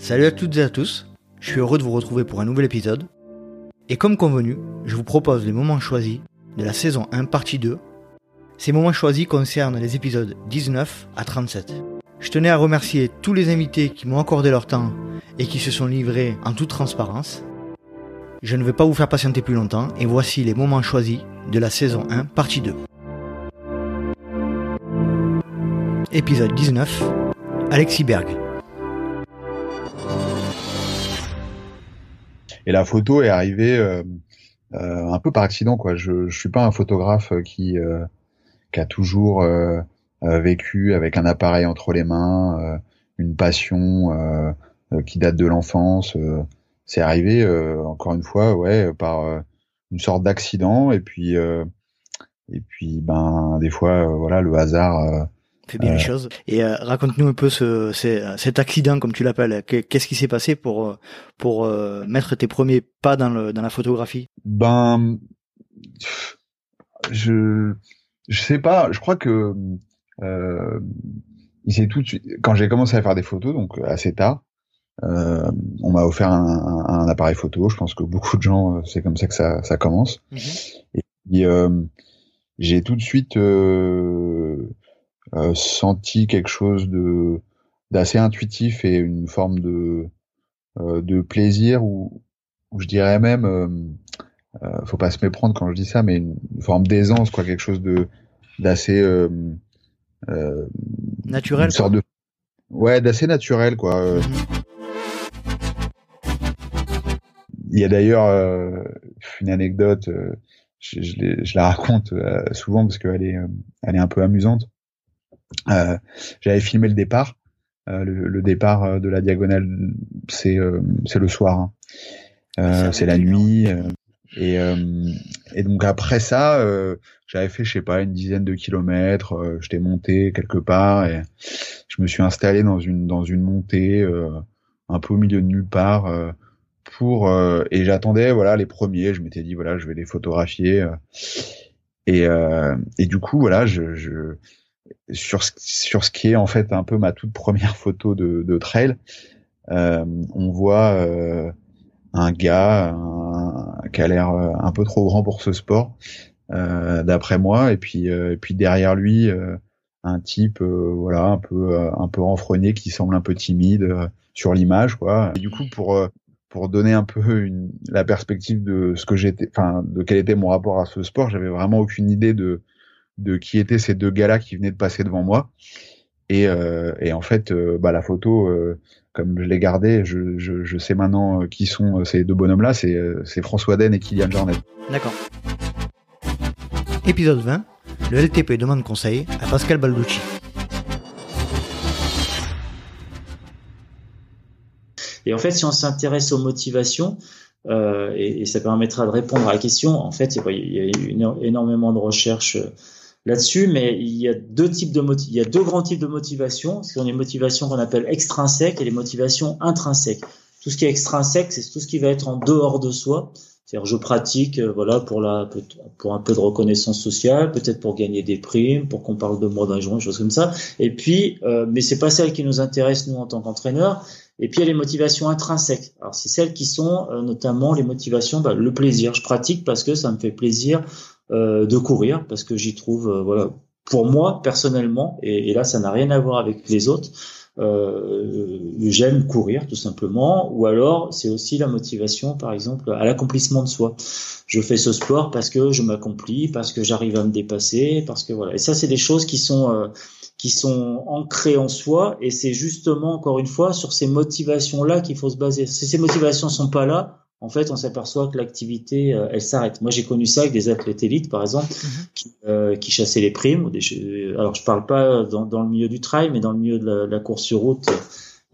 Salut à toutes et à tous, je suis heureux de vous retrouver pour un nouvel épisode. Et comme convenu, je vous propose les moments choisis de la saison 1 partie 2. Ces moments choisis concernent les épisodes 19 à 37. Je tenais à remercier tous les invités qui m'ont accordé leur temps et qui se sont livrés en toute transparence. Je ne vais pas vous faire patienter plus longtemps et voici les moments choisis de la saison 1 partie 2. Épisode 19 Alexis Berg. Et la photo est arrivée euh, euh, un peu par accident, quoi. Je, je suis pas un photographe qui euh, qui a toujours euh, euh, vécu avec un appareil entre les mains, une passion qui date de l'enfance. c'est arrivé encore une fois, ouais, par une sorte d'accident et puis et puis ben des fois voilà le hasard fait bien les choses. Et euh, raconte-nous un peu ce, cet accident, comme tu l'appelles. Qu'est-ce qui s'est passé pour euh, pour euh, mettre tes premiers pas dans le dans la photographie? Ben, je je sais pas. Je crois que euh, il s'est tout de suite. Quand j'ai commencé à faire des photos, donc assez tard, euh, on m'a offert un, un, un, appareil photo. Je pense que beaucoup de gens, c'est comme ça que ça, ça commence. Mm-hmm. Et puis j'ai tout de suite senti quelque chose de d'assez intuitif et une forme de euh, de plaisir ou, je dirais même euh, euh, faut pas se méprendre quand je dis ça mais une, forme d'aisance quoi quelque chose de d'assez euh, naturel une sorte de ouais d'assez naturel quoi mhm. il y a d'ailleurs une anecdote je, je, je, la raconte souvent parce qu'elle est elle est un peu amusante. euh, j'avais filmé le départ. Euh, le, le, départ euh, de la diagonale, c'est c'est le soir. Hein. c'est la nuit. Et, et, donc après ça, j'avais fait, je sais pas, une dizaine de kilomètres. J'étais monté quelque part et je me suis installé dans une dans une montée un peu au milieu de nulle part pour et j'attendais voilà les premiers. Je m'étais dit voilà, je vais les photographier. et et du coup voilà, je, je sur ce, sur ce qui est en fait un peu ma toute première photo de, de trail, euh, on voit euh, un gars qui a l'air euh, un peu trop grand pour ce sport, euh, d'après moi, et puis euh, et puis derrière lui un type voilà un peu un peu renfrogné qui semble un peu timide sur l'image quoi. Du coup pour pour donner un peu une, la perspective de ce que j'étais, enfin de quel était mon rapport à ce sport, j'avais vraiment aucune idée de de qui étaient ces deux gars-là qui venaient de passer devant moi. Et, euh, et en fait, euh, bah, la photo, euh, comme je l'ai gardée, je, je, je, sais maintenant qui sont ces deux bonhommes-là. C'est, c'est François Den et Kylian Jornet. D'accord. Épisode 20. Le LTP demande conseil à Pascal Balducci. Et en fait, si on s'intéresse aux motivations, euh, et, et, ça permettra de répondre à la question, en fait, il y a, il y a énormément de recherches là-dessus, mais il y a deux types de il y a deux grands types de motivation. Ce sont les motivations qu'on appelle extrinsèques et les motivations intrinsèques. Tout ce qui est extrinsèque, c'est tout ce qui va être en dehors de soi. C'est-à-dire, je pratique, euh, voilà, pour la, pour un peu de reconnaissance sociale, peut-être pour gagner des primes, pour qu'on parle de moi dans les journaux, choses comme ça. Et puis, euh, mais c'est pas celle qui nous intéresse nous en tant qu'entraîneurs. Et puis il y a les motivations intrinsèques. Alors c'est celles qui sont euh, notamment les motivations, bah, le plaisir. Je pratique parce que ça me fait plaisir de courir parce que j'y trouve, euh, voilà, pour moi personnellement, et, et là ça n'a rien à voir avec les autres. Euh, j'aime courir tout simplement, ou alors c'est aussi la motivation, par exemple, à l'accomplissement de soi. Je fais ce sport parce que je m'accomplis, parce que j'arrive à me dépasser, parce que voilà. Et ça, c'est des choses qui sont euh, qui sont ancrées en soi, et c'est justement encore une fois sur ces motivations là qu'il faut se baser. Si ces motivations sont pas là, en fait, on s'aperçoit que l'activité, euh, elle s'arrête. Moi, j'ai connu ça avec des athlètes élites, par exemple, mhm. qui, euh, qui, chassaient les primes. alors, je parle pas dans, dans, le milieu du trail, mais dans le milieu de la, la course sur route,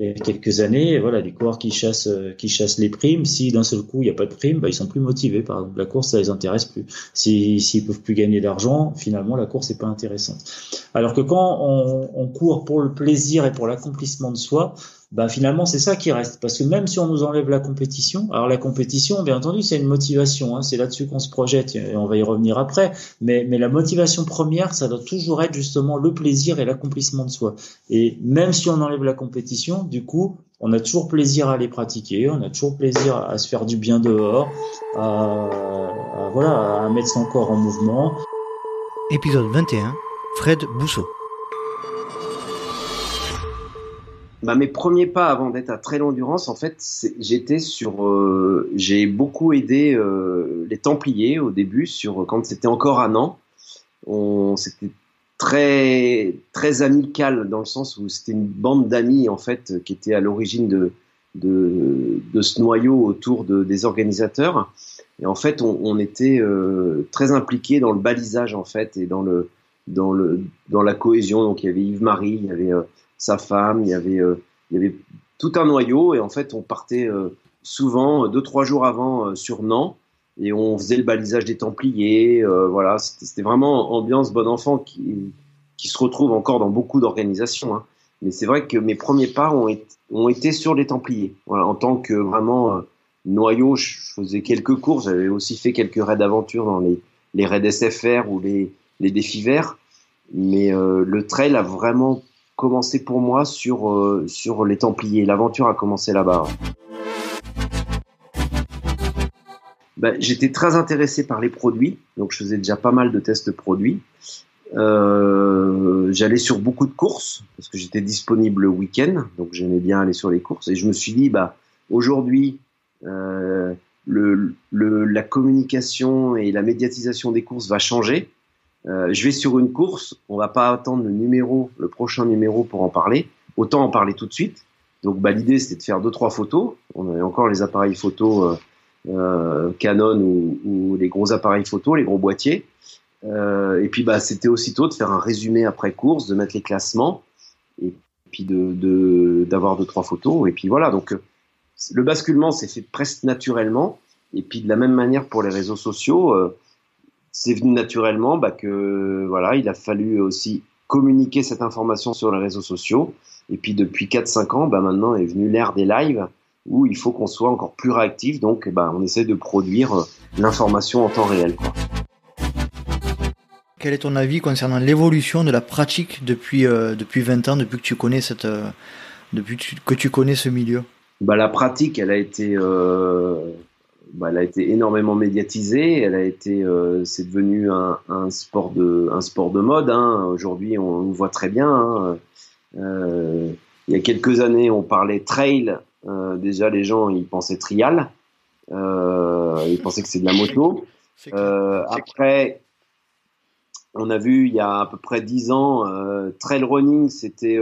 il y a quelques années, voilà, les coureurs qui chassent, euh, qui chassent les primes. Si d'un seul coup il n'y a pas de primes, bah, ils sont plus motivés. Par exemple, la course, ça les intéresse plus. S'ils si, peuvent plus gagner d'argent, finalement, la course n'est pas intéressante. Alors que quand on, on court pour le plaisir et pour l'accomplissement de soi, bah finalement c'est ça qui reste. Parce que même si on nous enlève la compétition alors la compétition bien entendu c'est une motivation hein, c'est là-dessus qu'on se projette et on va y revenir après. Mais mais la motivation première ça doit toujours être justement le plaisir et l'accomplissement de soi. Et même si on enlève la compétition du coup on a toujours plaisir à les pratiquer on a toujours plaisir à se faire du bien dehors à, à voilà à mettre son corps en mouvement. Épisode 21 Fred Bousseau bah, mes premiers pas avant d'être à très endurance, en fait, j'étais sur, euh, j'ai beaucoup aidé euh, les Templiers au début sur quand c'était encore à Nantes. On, c'était très très amical dans le sens où c'était une bande d'amis en fait qui était à l'origine de, de, de ce noyau autour de, des organisateurs. Et en fait, on, on était euh, très impliqués dans le balisage en fait et dans le dans le dans la cohésion. Donc il y avait Yves Marie, il y avait sa femme, il y avait, euh, il y avait tout un noyau et en fait on partait euh, souvent deux trois jours avant euh, sur Nantes et on faisait le balisage des Templiers. voilà, c'était vraiment ambiance bon enfant qui, qui se retrouve encore dans beaucoup d'organisations. Hein. Mais c'est vrai que mes premiers pas ont, été, sur les Templiers. En tant que vraiment noyau, je faisais quelques courses. J'avais aussi fait quelques raids d'aventure dans les, les raids SFR ou les, les défis verts. Mais le trail a vraiment commencé pour moi sur, euh, sur les Templiers. L'aventure a commencé là-bas. Ben, j'étais très intéressé par les produits, donc je faisais déjà pas mal de tests produits. Euh, j'allais sur beaucoup de courses parce que j'étais disponible le week-end, donc j'aimais bien aller sur les courses. Et je me suis dit, bah aujourd'hui, euh, le, le, la communication et la médiatisation des courses va changer. Euh, je vais sur une course, on va pas attendre le numéro, le prochain numéro pour en parler. Autant en parler tout de suite. Donc bah, l'idée c'était de faire deux trois photos. On avait encore les appareils photo euh, euh, Canon ou, ou, les gros appareils photo, les gros boîtiers. Euh, et puis bah c'était aussitôt de faire un résumé après course, de mettre les classements et puis de d'avoir deux trois photos. Et puis voilà donc le basculement s'est fait presque naturellement. Et puis de la même manière pour les réseaux sociaux. Euh, c'est venu naturellement bah, que voilà, il a fallu aussi communiquer cette information sur les réseaux sociaux. Et puis depuis 4-5 ans, bah, maintenant est venu l'ère des lives où il faut qu'on soit encore plus réactif. Donc bah, on essaie de produire euh, l'information en temps réel. Quoi. Quel est ton avis concernant l'évolution de la pratique depuis, euh, depuis 20 ans, depuis que tu connais, cette, euh, depuis que tu connais ce milieu? Bah, La pratique, elle a été bah, elle a été énormément médiatisée. Elle a été, euh, c'est devenu un, un, sport de, un sport de mode. Hein. Aujourd'hui, on, le voit très bien. Hein. Euh, il y a quelques années, on parlait trail. Euh, déjà, les gens, ils pensaient trial. Euh, ils pensaient que c'est de la moto. Euh, après, on a vu il y a à peu près dix ans, euh, trail running, c'était,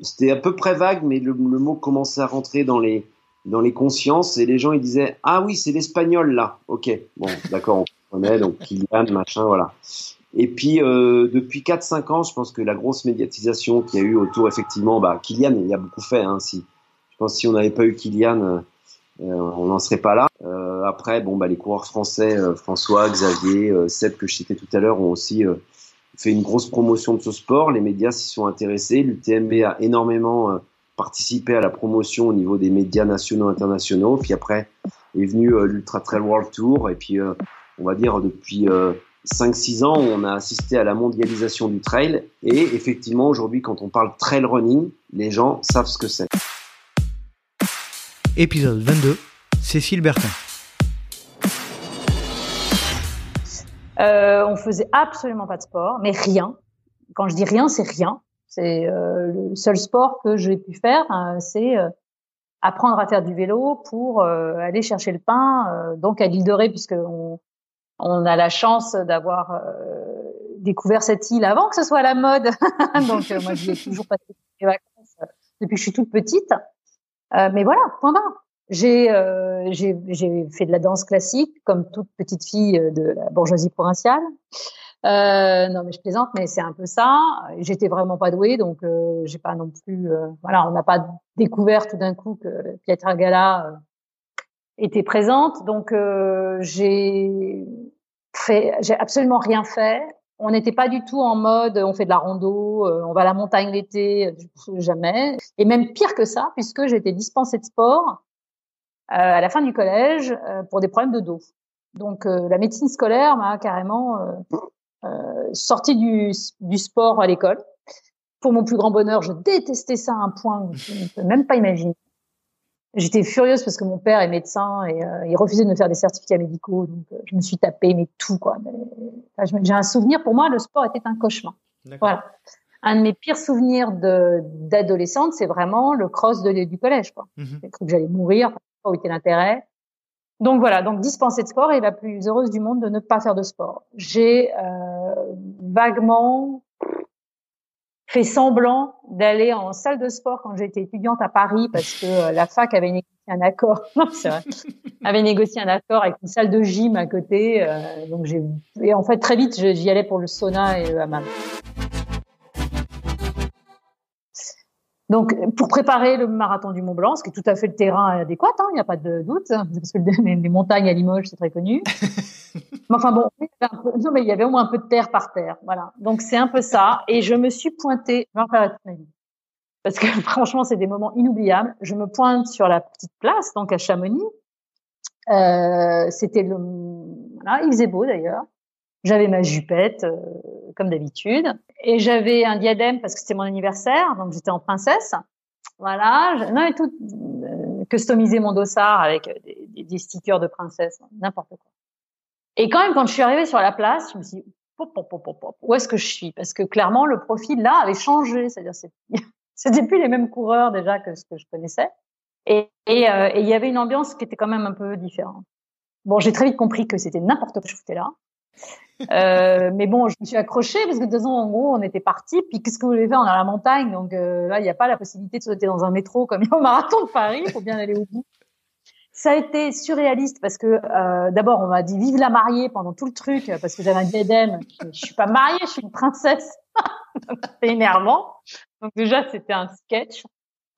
c'était à peu près vague, mais le, le mot commençait à rentrer dans les dans les consciences et les gens ils disaient ah oui c'est l'espagnol là ok bon d'accord on connaît donc Kylian machin voilà. Et puis euh, depuis 4-5 ans je pense que la grosse médiatisation qu'il y a eu autour effectivement bah Kylian il y a beaucoup fait hein, si. Je pense que si on n'avait pas eu Kylian euh, on n'en serait pas là. Euh, après bon bah les coureurs français euh, François Xavier euh, Seb que je citais tout à l'heure ont aussi fait une grosse promotion de ce sport. Les médias s'y sont intéressés. l'UTMB a énormément participer à la promotion au niveau des médias nationaux et internationaux. Puis après est venu euh, l'Ultra Trail World Tour. Et puis, euh, on va dire, depuis 5-6 euh, ans, on a assisté à la mondialisation du trail. Et effectivement, aujourd'hui, quand on parle trail running, les gens savent ce que c'est. Épisode 22, Cécile Bertin. Euh, on faisait absolument pas de sport, mais rien. Quand je dis rien, c'est rien. C'est euh, le seul sport que j'ai pu faire, hein, c'est euh, apprendre à faire du vélo pour euh, aller chercher le pain, donc à l'île de Ré, puisque on, a la chance d'avoir découvert cette île avant que ce soit la mode. donc moi, j'y ai toujours passé mes vacances depuis que je suis toute petite. mais voilà, point barre. J'ai euh, j'ai fait de la danse classique comme toute petite fille de la bourgeoisie provinciale. Euh, non, mais je plaisante, mais c'est un peu ça. J'étais vraiment pas douée, donc euh, j'ai pas non plus. Euh, voilà, on n'a pas découvert tout d'un coup que Pietra Gala euh, était présente, donc euh, j'ai fait, j'ai absolument rien fait. On n'était pas du tout en mode on fait de la rando, euh, on va à la montagne l'été, jamais. Et même pire que ça, puisque été dispensée de sport à la fin du collège pour des problèmes de dos. Donc la médecine scolaire m'a carrément sorti du, du sport à l'école. Pour mon plus grand bonheur, je détestais ça à un point que je ne peux même pas imaginer. J'étais furieuse parce que mon père est médecin et euh, il refusait de me faire des certificats médicaux. Donc, euh, je me suis tapé mais tout quoi. J'ai un souvenir. Pour moi, le sport était un cauchemar. Voilà. Un de mes pires souvenirs d'adolescente, c'est vraiment le cross de, du collège. Quoi. Mhm. J'ai cru que j'allais mourir. Pas où était l'intérêt. Donc voilà. Donc dispensée de sport et la plus heureuse du monde de ne pas faire de sport. J'ai euh, vaguement fait semblant d'aller en salle de sport quand j'étais étudiante à Paris parce que euh, la fac avait négocié un accord. Avait négocié un accord avec une salle de gym à côté. Euh, donc j'ai et en fait très vite j'y allais pour le sauna et le hammam. Donc, pour préparer le marathon du Mont Blanc, ce qui est tout à fait le terrain adéquat, hein, il n'y a pas de doute, parce que les, montagnes à Limoges, c'est très connu. mais enfin bon, non, mais il y avait au moins un peu de terre par terre, voilà. Donc c'est un peu ça. Et je me suis pointée, je vais toute ma vie, parce que franchement, c'est des moments inoubliables. Je me pointe sur la petite place, donc à Chamonix. Euh, C'était le, voilà, il faisait beau d'ailleurs. J'avais ma jupette, euh, comme d'habitude. Et j'avais un diadème parce que c'était mon anniversaire, donc j'étais en princesse. Voilà. Non, et tout, euh, customiser mon dossard avec des, des, stickers de princesse, n'importe quoi. Et quand même, quand je suis arrivée sur la place, je me suis dit, pop, pop, pop, pop, où est-ce que je suis? Parce que clairement, le profil là avait changé. C'est-à-dire, c'était plus les mêmes coureurs déjà que ce que je connaissais. Et, et, euh, et il y avait une ambiance qui était quand même un peu différente. Bon, j'ai très vite compris que c'était n'importe quoi que je foutais là. Euh, mais bon, je me suis accrochée parce que de toute façon, en gros, on était parti. Puis qu'est-ce que vous voulez faire? On est à la montagne, donc euh, là, il n'y a pas la possibilité de sauter dans un métro comme au marathon de Paris. Il faut bien aller au bout. Ça a été surréaliste parce que euh, d'abord, on m'a dit vive la mariée pendant tout le truc parce que j'avais un diadème. Je, suis pas mariée, je suis une princesse. c'est énervant. Donc déjà, c'était un sketch.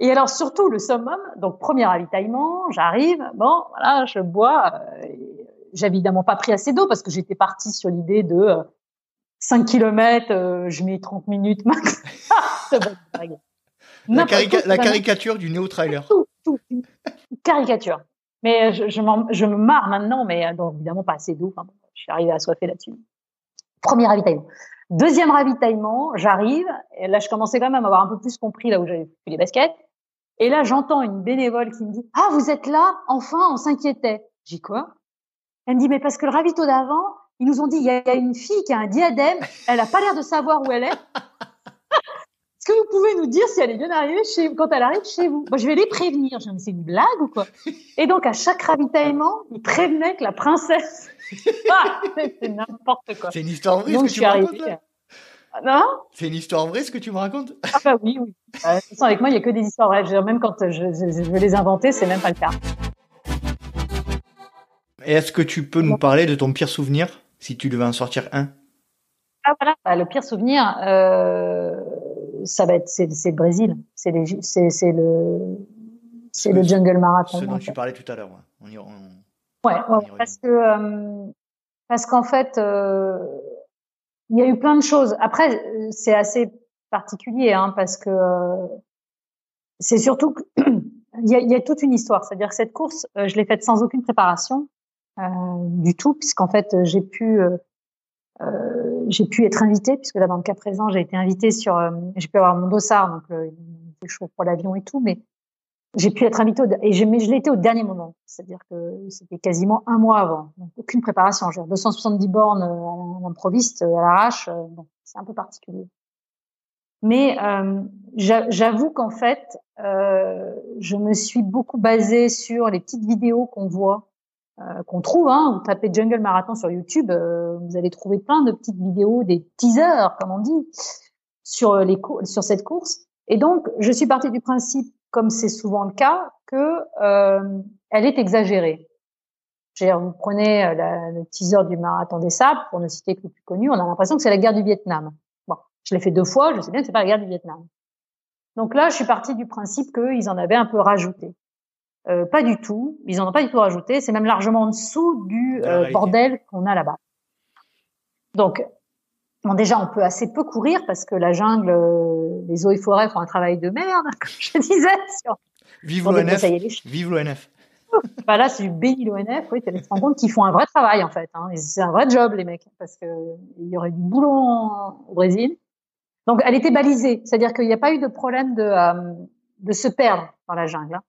Et alors surtout le summum, donc premier ravitaillement, j'arrive, bon voilà, je bois. Euh, j'ai évidemment pas pris assez d'eau parce que j'étais partie sur l'idée de 5 euh, km, euh, je mets 30 minutes max. la, la, caricature du néo-trailer. Tout, tout, caricature. Mais je, je, je, me marre maintenant, mais donc, évidemment pas assez d'eau. Enfin, je suis arrivée à soiffer là-dessus. Premier ravitaillement. Deuxième ravitaillement, j'arrive, et là je commençais quand même à avoir un peu plus compris là où j'avais fait les baskets. Et là j'entends une bénévole qui me dit Ah, vous êtes là Enfin, on s'inquiétait. J'ai quoi? Elle me dit, mais parce que le ravito d'avant, ils nous ont dit, il y a une fille qui a un diadème, elle a pas l'air de savoir où elle est. Est-ce que vous pouvez nous dire si elle est bien arrivée chez vous, quand elle arrive chez vous? Moi, je vais les prévenir. Je me c'est une blague ou quoi? Et donc, à chaque ravitaillement, ils prévenaient que la princesse... Ah, c'est n'importe quoi. C'est une histoire vraie, ce que tu me racontes là? non? C'est une histoire vraie, ce que tu me racontes? Ah bah oui, oui. de toute façon, avec moi, il y a que des histoires vraies. Même quand je, je, je veux les inventer, c'est même pas le cas. Est-ce que tu peux nous parler de ton pire souvenir, si tu devais en sortir un? Ah voilà, bah, le pire souvenir, euh, ça va être c'est le Brésil, c'est c'est le c'est le jungle marathon. Ce dont tu parlais tout à l'heure. On y, ouais, parce que euh, parce qu'en fait, euh, il y a eu plein de choses. Après, c'est assez particulier, hein, parce que euh, c'est surtout il y, a, y a, toute une histoire. C'est-à-dire que cette course, je l'ai faite sans aucune préparation. Euh, du tout, puisqu'en fait j'ai pu euh, euh, j'ai pu être invitée, puisque là dans le cas présent j'ai été invitée sur, j'ai pu avoir mon dossard, donc c'est chaud pour l'avion et tout, mais j'ai pu être invitée et je, mais je l'ai été au dernier moment, c'est-à-dire que c'était quasiment un mois avant, donc aucune préparation, genre 270 bornes à l'improviste, à l'arrache, bon, c'est un peu particulier. Mais euh, j'avoue qu'en fait, euh, je me suis beaucoup basée sur les petites vidéos qu'on voit euh, qu'on trouve. Hein, vous tapez Jungle Marathon sur YouTube, euh, vous allez trouver plein de petites vidéos, des teasers, comme on dit, sur les sur cette course. Et donc, je suis partie du principe, comme c'est souvent le cas, que euh, elle est exagérée. Vous prenez le teaser du marathon des sables, pour ne citer que le plus connu, on a l'impression que c'est la guerre du Vietnam. Bon, je l'ai fait deux fois, je sais bien que c'est pas la guerre du Vietnam. Donc là, je suis partie du principe qu'ils en avaient un peu rajouté. Euh, pas du tout. Ils en ont pas du tout rajouté. C'est même largement en dessous du euh, bordel qu'on a là-bas. Donc, Bon, déjà, on peut assez peu courir parce que la jungle, euh, les eaux et forêts font un travail de merde, comme je disais. Sur, Vive l'ONF. Vive l'ONF. Bah là, c'est du béni l'ONF. Oui, tu te rends compte qu'ils font un vrai travail en fait. Hein. C'est un vrai job, les mecs, parce que il y aurait du boulot au Brésil. Donc, elle était balisée, c'est-à-dire qu'il n'y a pas eu de problème de euh, de se perdre dans la jungle. hein.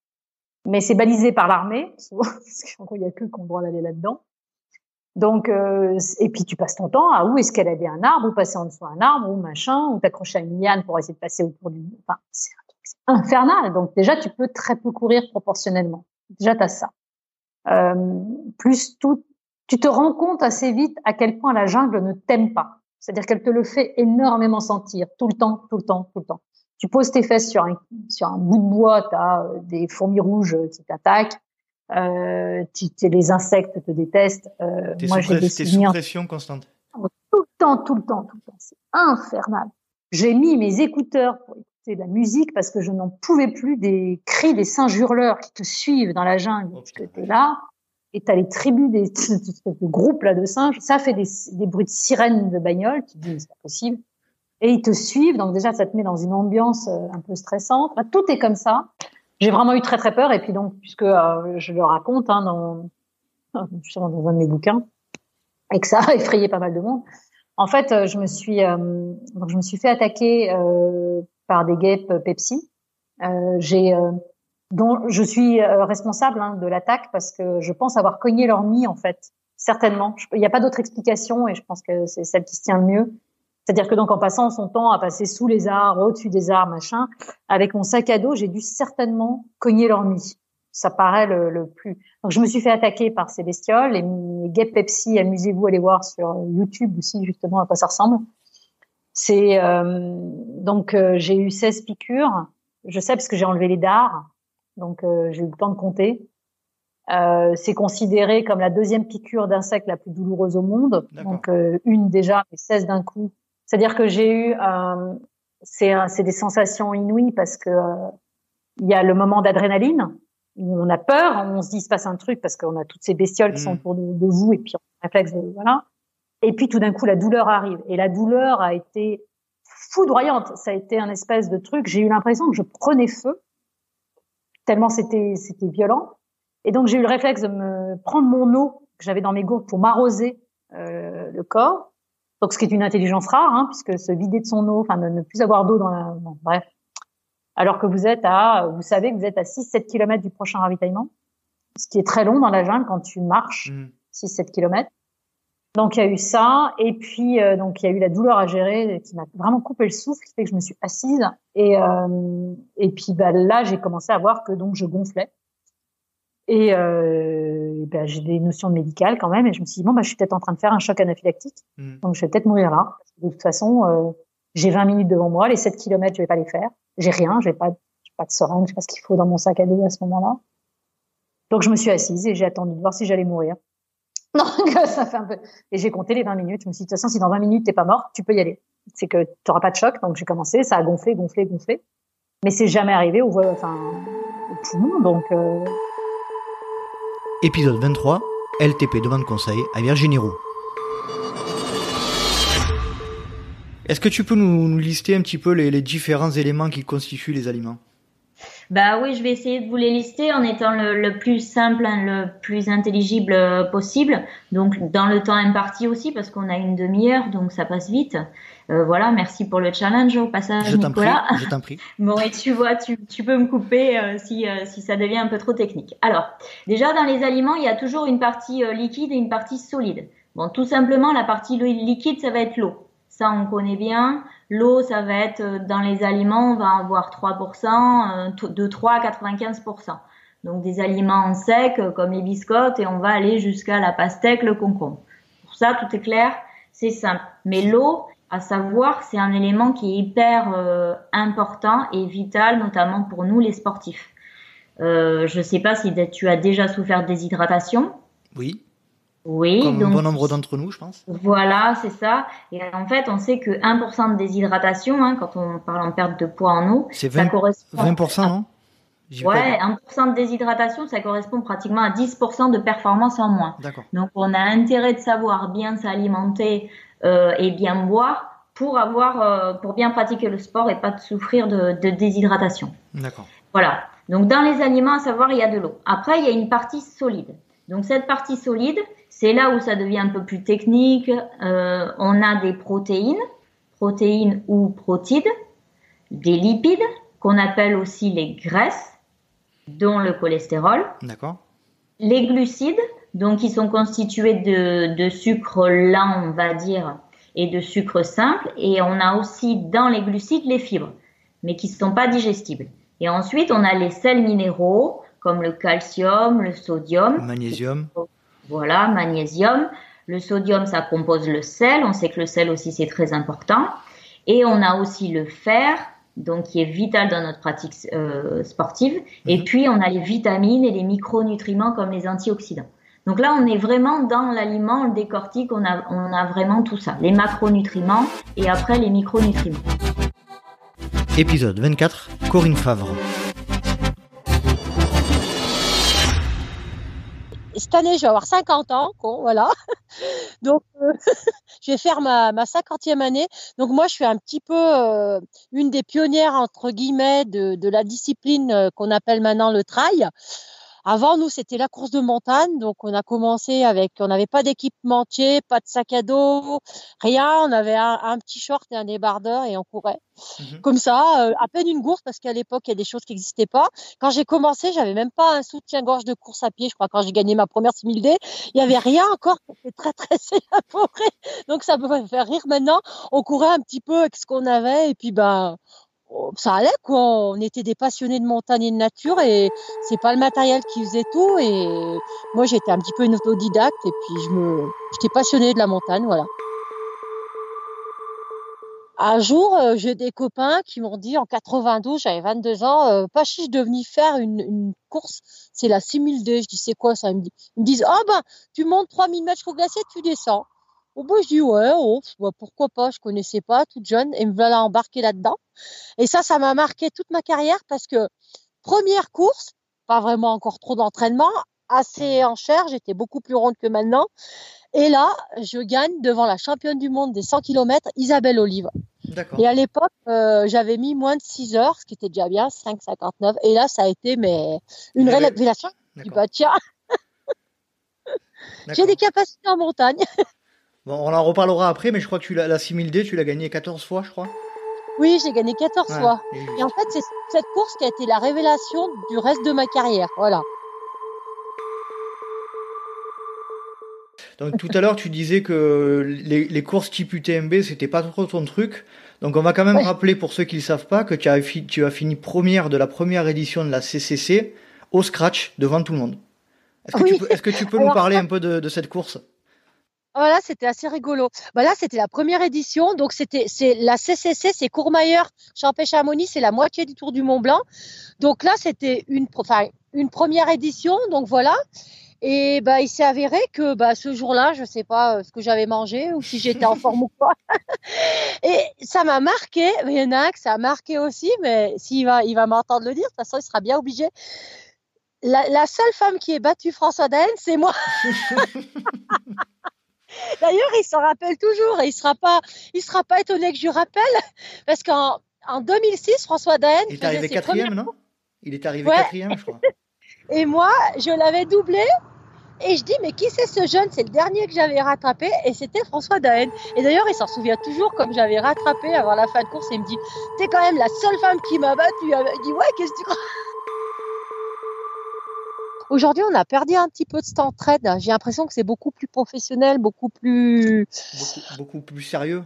Mais c'est balisé par l'armée, souvent, parce qu'en gros, il n'y a que le droit d'aller là-dedans. Donc, euh, et puis tu passes ton temps à où escalader un arbre, ou passer en dessous d'un arbre, ou machin, ou t'accrocher à une liane pour essayer de passer autour du. Enfin, c'est un truc infernal. Donc déjà, tu peux très peu courir proportionnellement. Déjà, t'as ça. Euh, plus tout, tu te rends compte assez vite à quel point la jungle ne t'aime pas. C'est-à-dire qu'elle te le fait énormément sentir, tout le temps, tout le temps, tout le temps. Tu poses tes fesses sur un, sur un bout de bois, tu as des fourmis rouges qui t'attaquent, euh, les insectes te détestent. Euh, moi, j'ai des t'es sous souvenirs pression constante. tout le temps, tout le temps, tout le temps. C'est infernal. J'ai mis mes écouteurs pour écouter de la musique parce que je n'en pouvais plus des cris des singes hurleurs qui te suivent dans la jungle. Oh, parce que putain. t'es là et t'as les tribus des de groupes là de singes. Ça fait des, des bruits de sirènes de bagnole. Tu te dis, mais c'est pas possible. Et ils te suivent. Donc déjà, ça te met dans une ambiance euh, un peu stressante. Enfin, tout est comme ça. J'ai vraiment eu très très peur. Et puis donc, puisque euh, je le raconte hein, dans, justement dans un de mes bouquins, et que ça a effrayé pas mal de monde. En fait, euh, je me suis, euh, donc je me suis fait attaquer euh, par des guêpes Pepsi. Euh, j'ai, euh, dont je suis euh, responsable hein, de l'attaque parce que je pense avoir cogné leur nid en fait, certainement. Il n'y a pas d'autre explication et je pense que c'est celle qui se tient le mieux. C'est-à-dire que donc en passant son temps à passer sous les arbres, au-dessus des arbres, machin, avec mon sac à dos, j'ai dû certainement cogner leur nid. Ça paraît le, le plus. Donc je me suis fait attaquer par ces bestioles et mes guêpes Pepsi, amusez-vous, allez voir sur YouTube aussi justement à quoi ça ressemble. C'est euh, donc euh, j'ai eu 16 piqûres. Je sais parce que j'ai enlevé les dards, donc euh, j'ai eu le temps de compter. Euh, c'est considéré comme la deuxième piqûre d'insecte la plus douloureuse au monde. Donc euh, une déjà, mais 16 d'un coup. C'est-à-dire que j'ai eu, euh, c'est des sensations inouïes parce que euh, il y a le moment d'adrénaline où on a peur, on se dit il se passe un truc parce qu'on a toutes ces bestioles qui Mm. sont autour de, de vous et puis on réflexe de, voilà. Et puis tout d'un coup la douleur arrive et la douleur a été foudroyante. Ça a été un espèce de truc. J'ai eu l'impression que je prenais feu tellement c'était c'était violent. Et donc j'ai eu le réflexe de me prendre mon eau que j'avais dans mes gourdes pour m'arroser euh, le corps. Donc ce qui est une intelligence rare, hein, puisque se vider de son eau, enfin ne, ne plus avoir d'eau dans la, bon, bref. Alors que vous êtes à, vous savez que vous êtes à 6-7 km du prochain ravitaillement, ce qui est très long dans la jungle quand tu marches Mm. 6-7 km. Donc il y a eu ça, et puis euh, donc il y a eu la douleur à gérer qui m'a vraiment coupé le souffle, qui fait que je me suis assise, et euh, et puis bah, là j'ai commencé à voir que donc je gonflais, et, euh, ben, j'ai des notions de médical quand même, et je me suis dit bon bah je suis peut-être en train de faire un choc anaphylactique, Mm. donc je vais peut-être mourir là. De toute façon euh, j'ai 20 minutes devant moi, les 7 km je vais pas les faire, j'ai rien, j'ai pas pas de seringue, je sais pas ce qu'il faut dans mon sac à dos à ce moment-là. Donc je me suis assise et j'ai attendu de voir si j'allais mourir. Donc ça fait un peu. Et j'ai compté les 20 minutes. Je me suis dit de toute façon si dans 20 minutes t'es pas morte, tu peux y aller. C'est que tu n'auras pas de choc. Donc j'ai commencé, ça a gonflé, gonflé, gonflé. Mais c'est jamais arrivé au enfin au poumon. Donc euh, Épisode 23, LTP demande conseil à Virginie Roux. Est-ce que tu peux nous, lister un petit peu les différents éléments qui constituent les aliments? Bah oui, je vais essayer de vous les lister en étant le, le plus simple, hein, le plus intelligible euh, possible. Donc dans le temps imparti aussi, parce qu'on a une demi-heure, donc ça passe vite. Euh, voilà, merci pour le challenge au passage, Je t'en prie, Nicolas. je t'en prie. Bon, et tu vois, tu, tu peux me couper euh, si, euh, si ça devient un peu trop technique. Alors, déjà, dans les aliments, il y a toujours une partie liquide et une partie solide. Bon, tout simplement, la partie li- liquide, ça va être l'eau. Ça, on connaît bien. L'eau, ça va être, euh, dans les aliments, on va avoir 3%, euh, de 3 à 95%. Donc, des aliments en sec, euh, comme les biscottes, et on va aller jusqu'à la pastèque, le concombre. Pour ça, tout est clair, c'est simple. Mais l'eau, à savoir, c'est un élément qui est hyper euh, important et vital, notamment pour nous les sportifs. Euh, je ne sais pas si tu as déjà souffert de déshydratation. Oui, Oui, comme donc bon nombre d'entre nous, je pense. voilà, c'est ça. Et en fait, on sait que 1% de déshydratation, hein, quand on parle en perte de poids en eau, C'est ça 20, correspond 20%, non Ouais, 1% de déshydratation, ça correspond pratiquement à 10% de performance en moins. D'accord. Donc, on a intérêt de savoir bien s'alimenter euh, et bien boire pour avoir, euh, pour bien pratiquer le sport et pas de souffrir de, de déshydratation. D'accord. Voilà. Donc, dans les aliments, à savoir, il y a de l'eau. Après, il y a une partie solide. Donc, cette partie solide, c'est là où ça devient un peu plus technique. Euh, on a des protéines, protéines ou protides, des lipides, qu'on appelle aussi les graisses, dont le cholestérol, D'accord. les glucides, donc qui sont constitués de, de sucre lent, on va dire, et de sucre simple. Et on a aussi dans les glucides les fibres, mais qui ne sont pas digestibles. Et ensuite, on a les sels minéraux, comme le calcium, le sodium. Magnésium. Voilà, magnésium. Le sodium, ça compose le sel. On sait que le sel aussi, c'est très important. Et on a aussi le fer, donc qui est vital dans notre pratique euh, sportive. Et Mhm. puis, on a les vitamines et les micronutriments comme les antioxydants. Donc là, on est vraiment dans l'aliment, on le décortique, on a, on a vraiment tout ça. Les macronutriments et après les micronutriments. Épisode 24. Corinne Favre. Cette année, je vais avoir 50 ans, con, voilà. Donc, euh, je vais faire ma, ma 50e année. Donc, moi, je suis un petit peu euh, une des pionnières, entre guillemets, de, de la discipline euh, qu'on appelle maintenant le trail. Avant, nous, c'était la course de montagne. Donc, on a commencé avec, on n'avait pas d'équipementier, pas de sac à dos, rien. On avait un, un petit short et un débardeur et on courait. Mhm. Comme ça, euh, à peine une gourde parce qu'à l'époque, il y a des choses qui n'existaient pas. Quand j'ai commencé, j'avais même pas un soutien-gorge de course à pied. Je crois quand j'ai gagné ma première 6000D, il y avait rien encore. C'était très, très élaboré. Donc, ça peut faire rire maintenant. On courait un petit peu avec ce qu'on avait et puis, ben, ça allait quoi. On était des passionnés de montagne et de nature et c'est pas le matériel qui faisait tout. Et moi, j'étais un petit peu une autodidacte et puis je me, j'étais passionnée de la montagne, voilà. Un jour, euh, j'ai des copains qui m'ont dit en 92, j'avais 22 ans, euh, pas chiche de venir faire une, une course, c'est la 6000D. Je dis c'est quoi ça? Ils me, disent, ah ben tu montes 3000 mètres au glacier, tu descends. Au bout, je dis ouais, oh, bah, pourquoi pas, je connaissais pas, toute jeune, et me voilà embarquer là-dedans. Et ça, ça m'a marqué toute ma carrière parce que première course, pas vraiment encore trop d'entraînement, assez en chair, j'étais beaucoup plus ronde que maintenant. Et là, je gagne devant la championne du monde des 100 km, Isabelle Olive. Et à l'époque, euh, j'avais mis moins de 6 heures, ce qui était déjà bien, 5,59. Et là, ça a été mais une révélation. Je dis, bah, tiens, j'ai des capacités en montagne. Bon, on en reparlera après, mais je crois que tu l'as, la 6000D, tu l'as gagné 14 fois, je crois. Oui, j'ai gagné 14 Ouais, fois. et en fait, c'est cette course qui a été la révélation du reste de ma carrière. Voilà. Donc tout à l'heure, tu disais que les, les courses type UTMB, c'était pas trop ton truc. Donc on va quand même Ouais. rappeler pour ceux qui ne le savent pas que tu as, fi- tu as fini première de la première édition de la CCC au scratch devant tout le monde. Est-ce que, Oui. tu peux, est-ce que tu peux nous parler un peu de, de cette course? Voilà, c'était assez rigolo. Bah là, c'était la première édition. Donc, c'était, c'est la CCC, c'est Courmayeur, Champé-Chamonix, c'est la moitié du Tour du Mont Blanc. Donc là, c'était une, enfin, une première édition. Donc voilà. Et bah, il s'est avéré que bah, ce jour-là, je sais pas euh, ce que j'avais mangé ou si j'étais en forme ou pas. Et ça m'a marqué. Il y en a un que ça a marqué aussi, mais s'il va, il va m'entendre le dire, de toute façon, il sera bien obligé. La, la seule femme qui ait battu François Daen, c'est moi. D'ailleurs, il s'en rappelle toujours et il sera pas, il sera pas étonné que je lui rappelle parce qu'en en 2006, François Daen Il est arrivé quatrième, non? Il est arrivé Ouais. quatrième, je crois. et moi, je l'avais doublé. Et je dis, mais qui c'est ce jeune? C'est le dernier que j'avais rattrapé et c'était François Daen. Et d'ailleurs, il s'en souvient toujours comme j'avais rattrapé avant la fin de course. Et il me dit, t'es quand même la seule femme qui m'a battu. Il me dit, ouais, qu'est-ce que tu crois? Aujourd'hui, on a perdu un petit peu de cette entraide. J'ai l'impression que c'est beaucoup plus professionnel, beaucoup plus, Beaucoup, beaucoup plus sérieux.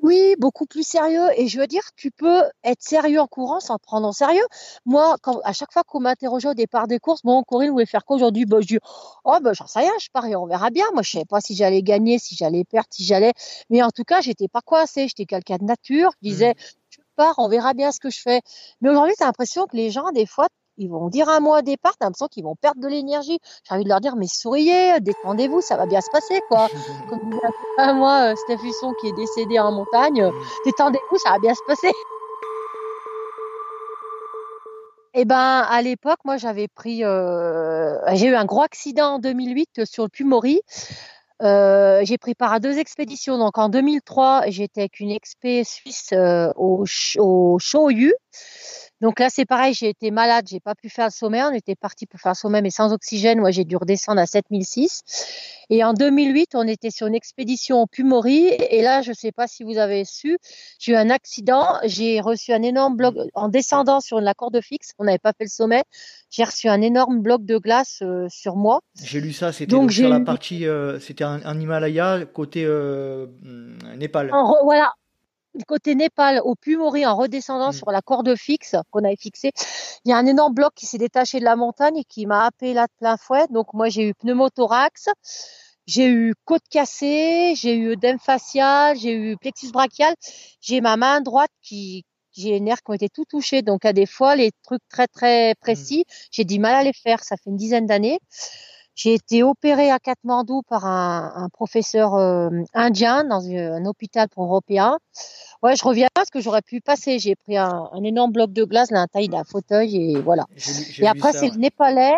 Oui, beaucoup plus sérieux. Et je veux dire, tu peux être sérieux en courant sans te prendre en sérieux. Moi, quand, à chaque fois qu'on m'interrogeait au départ des courses, bon, Corinne, vous voulez faire quoi aujourd'hui? Bah, je dis, oh, bah, j'en sais rien, je parie, on verra bien. Moi, je savais pas si j'allais gagner, si j'allais perdre, si j'allais. Mais en tout cas, j'étais pas coincée. J'étais quelqu'un de nature. Je disais, je pars, on verra bien ce que je fais. Mais aujourd'hui, t'as l'impression que les gens, des fois, ils vont dire un mot au départ, t'as l'impression qu'ils vont perdre de l'énergie. J'ai envie de leur dire, mais souriez, détendez-vous, ça va bien se passer, quoi. Comme à moi, euh, Steph Husson, qui est décédé en montagne, euh, détendez-vous, ça va bien se passer. Eh ben, à l'époque, moi, j'avais pris, euh, j'ai eu un gros accident en 2008 sur le Pumori. Euh, j'ai pris part à deux expéditions. Donc, en 2003, j'étais avec une expé suisse euh, au, au Shoyu. Donc là, c'est pareil, j'ai été malade, j'ai pas pu faire le sommet. On était parti pour faire le sommet, mais sans oxygène. Moi, j'ai dû redescendre à 7006. Et en 2008, on était sur une expédition au Pumori. Et là, je sais pas si vous avez su, j'ai eu un accident. J'ai reçu un énorme bloc en descendant sur la corde fixe. On n'avait pas fait le sommet. J'ai reçu un énorme bloc de glace euh, sur moi. J'ai lu ça. C'était sur la partie, euh, c'était un, Himalaya côté euh, Népal. voilà, côté Népal au Pumori en redescendant mm. sur la corde fixe qu'on avait fixée, il y a un énorme bloc qui s'est détaché de la montagne et qui m'a happé là de plein fouet. Donc moi j'ai eu pneumothorax, j'ai eu côte cassée, j'ai eu œdème facial, j'ai eu plexus brachial, j'ai ma main droite qui j'ai les nerfs qui ont été tout touchés. Donc à des fois les trucs très très précis, mm. j'ai du mal à les faire. Ça fait une dizaine d'années. J'ai été opérée à Katmandou par un, un professeur euh, indien dans un, hôpital pour européens. Ouais, je reviens parce que j'aurais pu passer. J'ai pris un, un, énorme bloc de glace, la taille d'un fauteuil et voilà. et après, c'est le Népalais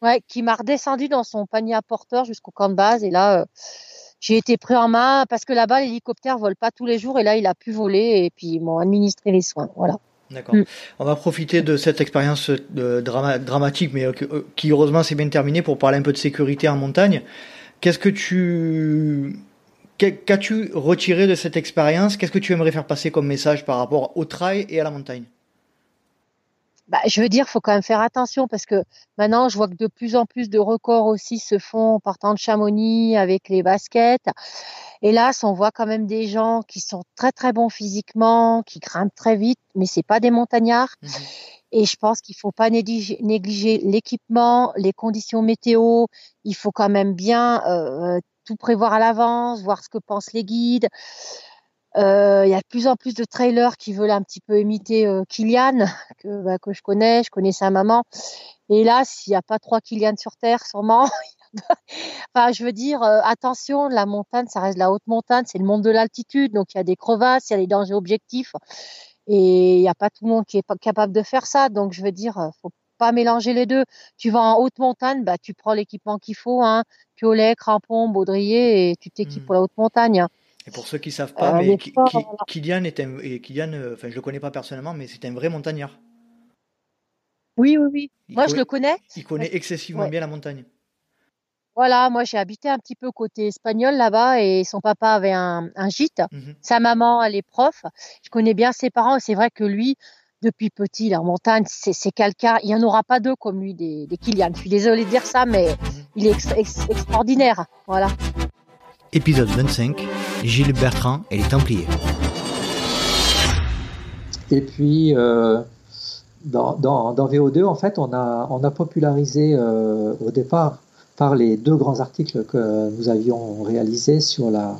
ouais, qui m'a redescendu dans son panier à porteur jusqu'au camp de base. Et là, euh, j'ai été pris en main parce que là-bas, l'hélicoptère vole pas tous les jours. Et là, il a pu voler et puis ils m'ont administré les soins. Voilà. D'accord. Mm. On va profiter de cette expérience euh, dramatique, mais euh, euh, qui heureusement s'est bien terminée, pour parler un peu de sécurité en montagne. Qu'est-ce que tu qu'as-tu retiré de cette expérience? Qu'est-ce que tu aimerais faire passer comme message par rapport au trail et à la montagne? Bah, je veux dire, faut quand même faire attention parce que maintenant, je vois que de plus en plus de records aussi se font en partant de Chamonix avec les baskets. Hélas, on voit quand même des gens qui sont très très bons physiquement, qui grimpent très vite, mais c'est pas des montagnards. Mmh Et je pense qu'il faut pas négliger, l'équipement, les conditions météo. Il faut quand même bien euh, tout prévoir à l'avance, voir ce que pensent les guides. Euh, il y a de plus en plus de trailers qui veulent un petit peu imiter euh, Kylian, que, bah, que je connais, je connais sa maman. Et là, s'il n'y a pas trois Kylian sur Terre, sûrement, enfin, je veux dire, euh, attention, la montagne, ça reste la haute montagne, c'est le monde de l'altitude, donc il y a des crevasses, il y a des dangers objectifs, et il n'y a pas tout le monde qui est capable de faire ça. Donc, je veux dire, euh, faut pas mélanger les deux. Tu vas en haute montagne, bah, tu prends l'équipement qu'il faut, hein, piolet, crampons, baudrier, et tu t'équipes mmh. pour la haute montagne. Et pour ceux qui savent pas, euh, mais Kylian est un, et Kylian, enfin, je le connais pas personnellement, mais c'est un vrai montagnard. Oui, oui, oui. Moi, je le connais. Il connaît excessivement bien la montagne. Voilà, moi j'ai habité un petit peu côté espagnol là-bas et son papa avait un, gîte. Mmh Sa maman, elle est prof. Je connais bien ses parents et c'est vrai que lui, depuis petit, la montagne, c'est quelqu'un, il n'y en aura pas deux comme lui, des, des Kylian. Je suis désolée de dire ça, mais mmh il est extraordinaire. Voilà. Épisode 25, Gilles Bertrand et les Templiers. Et puis, euh, dans, dans, dans, VO2, en fait, on a, on a popularisé euh, au départ par les deux grands articles que nous avions réalisés sur la,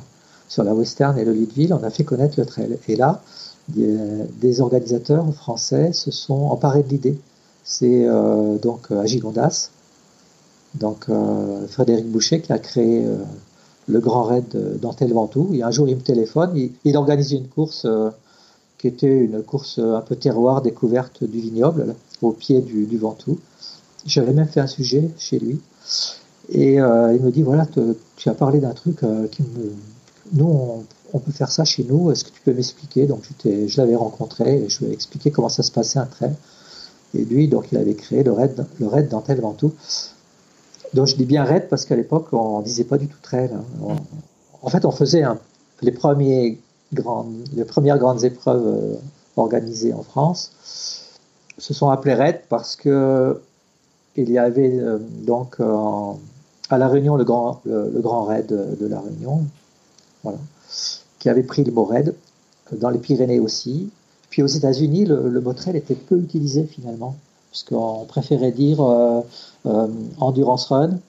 sur la Western et le Leadville, on a fait connaître le trail. Et là, des, organisateurs français se sont emparés de l'idée. C'est euh, donc Agigondas, donc Frédéric Boucher qui a créé le grand raid d'Antel Ventoux. Et un jour, il me téléphone, il, il organise une course qui était une course un peu terroir découverte du vignoble au pied du, du Ventoux. J'avais même fait un sujet chez lui. Et euh, il me dit voilà, tu as parlé d'un truc euh, qui me. Nous, on, peut faire ça chez nous. Est-ce que tu peux m'expliquer? Donc, je l'avais rencontré et je lui ai expliqué comment ça se passait un trait. Et lui, donc, il avait créé le raid, le raid Dantel Ventoux. Donc, je dis bien raid parce qu'à l'époque, on disait pas du tout trail. Hein. en fait, on faisait grandes, les premières grandes épreuves euh, organisées en France se sont appelées raid parce que il y avait donc à La Réunion, le grand, le, raid de, La Réunion, voilà, qui avait pris le mot raid, dans les Pyrénées aussi. Puis aux États-Unis, le, mot trail était peu utilisé finalement, puisqu'on préférait dire euh, euh, endurance run,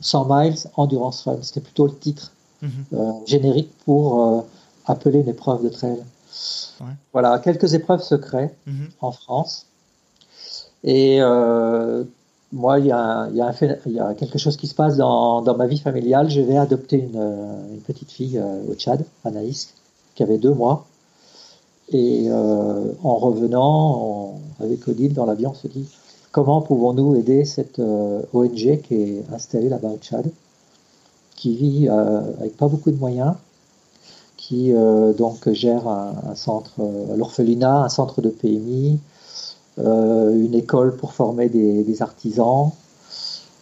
100 miles, endurance run. C'était plutôt le titre mhm. euh, générique pour appeler une épreuve de trail. Voilà, quelques épreuves secrètes mhm. en France. Et moi, il y, a, il, y a il y, a, quelque chose qui se passe dans, dans, ma vie familiale. Je vais adopter une, une petite fille au Tchad, Anaïs, qui avait deux mois. Et euh, en revenant, avec Odile dans l'avion, on se dit comment pouvons-nous aider cette ONG qui est installée là-bas au Tchad, qui vit avec pas beaucoup de moyens, qui donc gère un, centre, l'orphelinat, un centre de PMI, une école pour former des, artisans,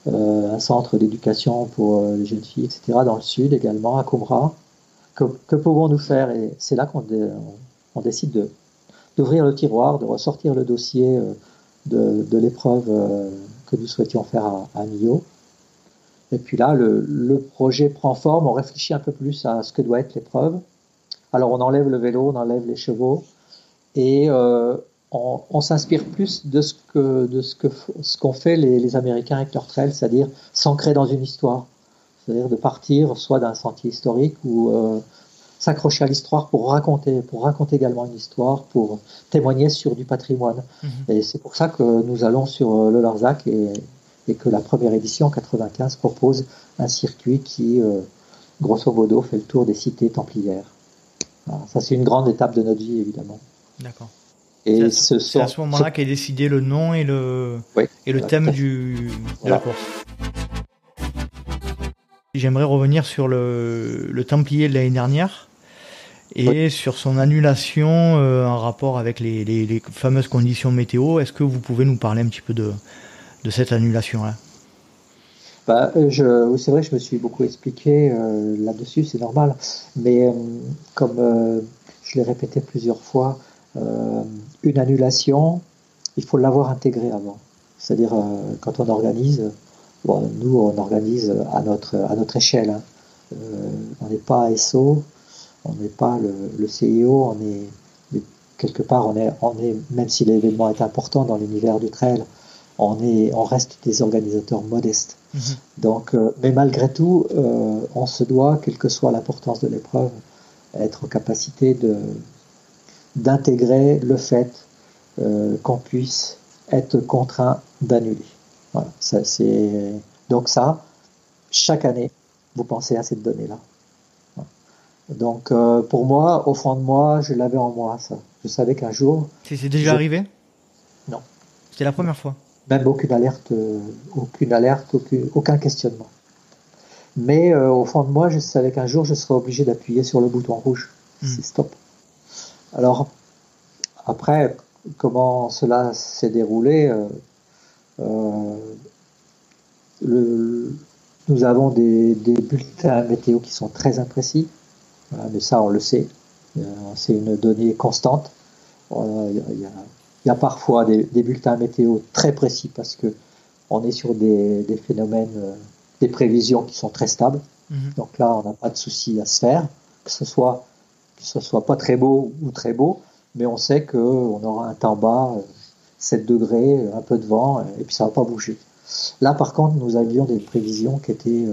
un centre d'éducation pour les jeunes filles, etc. dans le sud également, à Coumra. Que, que pouvons-nous faire? Et c'est là qu'on on décide d'ouvrir le tiroir, de ressortir le dossier euh, de, l'épreuve euh, que nous souhaitions faire à, à. Et puis là, le, projet prend forme, on réfléchit un peu plus à ce que doit être l'épreuve. Alors on enlève le vélo, on enlève les chevaux, et euh, on, s'inspire plus de ce que de ce que ce qu'ont fait les, Américains avec leur trail, c'est-à-dire s'ancrer dans une histoire, c'est-à-dire de partir soit d'un sentier historique ou s'accrocher à l'histoire pour raconter, pour raconter également une histoire, pour témoigner sur du patrimoine. Mhm. Et c'est pour ça que nous allons sur euh, le Larzac et, et, que la première édition, 95, propose un circuit qui, euh, grosso modo, fait le tour des cités templières. Ça, c'est une grande étape de notre vie, évidemment. D'accord. Et c'est à, ce, moment-là qu'est décidé le nom et le, et le thème du, de la course. J'aimerais revenir sur le, le Templier de l'année dernière et sur son annulation euh, en rapport avec les, les, fameuses conditions météo. Est-ce que vous pouvez nous parler un petit peu de, de cette annulation-là? Bah, euh, je, oui, c'est vrai, je me suis beaucoup expliqué euh, là-dessus, c'est normal. Mais comme je l'ai répété plusieurs fois, une annulation, il faut l'avoir intégrée avant. C'est-à-dire, quand on organise, bon, nous, on organise à notre, à notre échelle. Hein. on n'est pas à SO, on n'est pas le, le, CIO, on est quelque part, on est, on est même si l'événement est important dans l'univers du trail, on est, on reste des organisateurs modestes. Mhm. Donc, euh, mais malgré tout, euh, on se doit, quelle que soit l'importance de l'épreuve, être en capacité de d'intégrer le fait euh, qu'on puisse être contraint d'annuler. Voilà, ça, c'est donc ça. Chaque année, vous pensez à cette donnée-là. Donc euh, pour moi, au fond de moi, je l'avais en moi ça. Je savais qu'un jour. C'est déjà arrivé? Non. C'était la première fois? Même aucune alerte, euh, aucune alerte, aucun, questionnement. Mais euh, au fond de moi, je savais qu'un jour, je serais obligé d'appuyer sur le bouton rouge. Hmm. C'est stop. Alors après, comment cela s'est déroulé le, Nous avons des, des bulletins météo qui sont très imprécis mais ça, on le sait. Euh, c'est une donnée constante. Euh, il y, a, parfois des, bulletins météo très précis parce que on est sur des, phénomènes, euh, des prévisions qui sont très stables. Mhm. Donc là, on n'a pas de souci à se faire, que ce soit que ce soit pas très beau ou très beau, mais on sait qu'on aura un temps bas, 7 degrés, un peu de vent, et puis ça va pas bouger. Là, par contre, nous avions des prévisions qui étaient,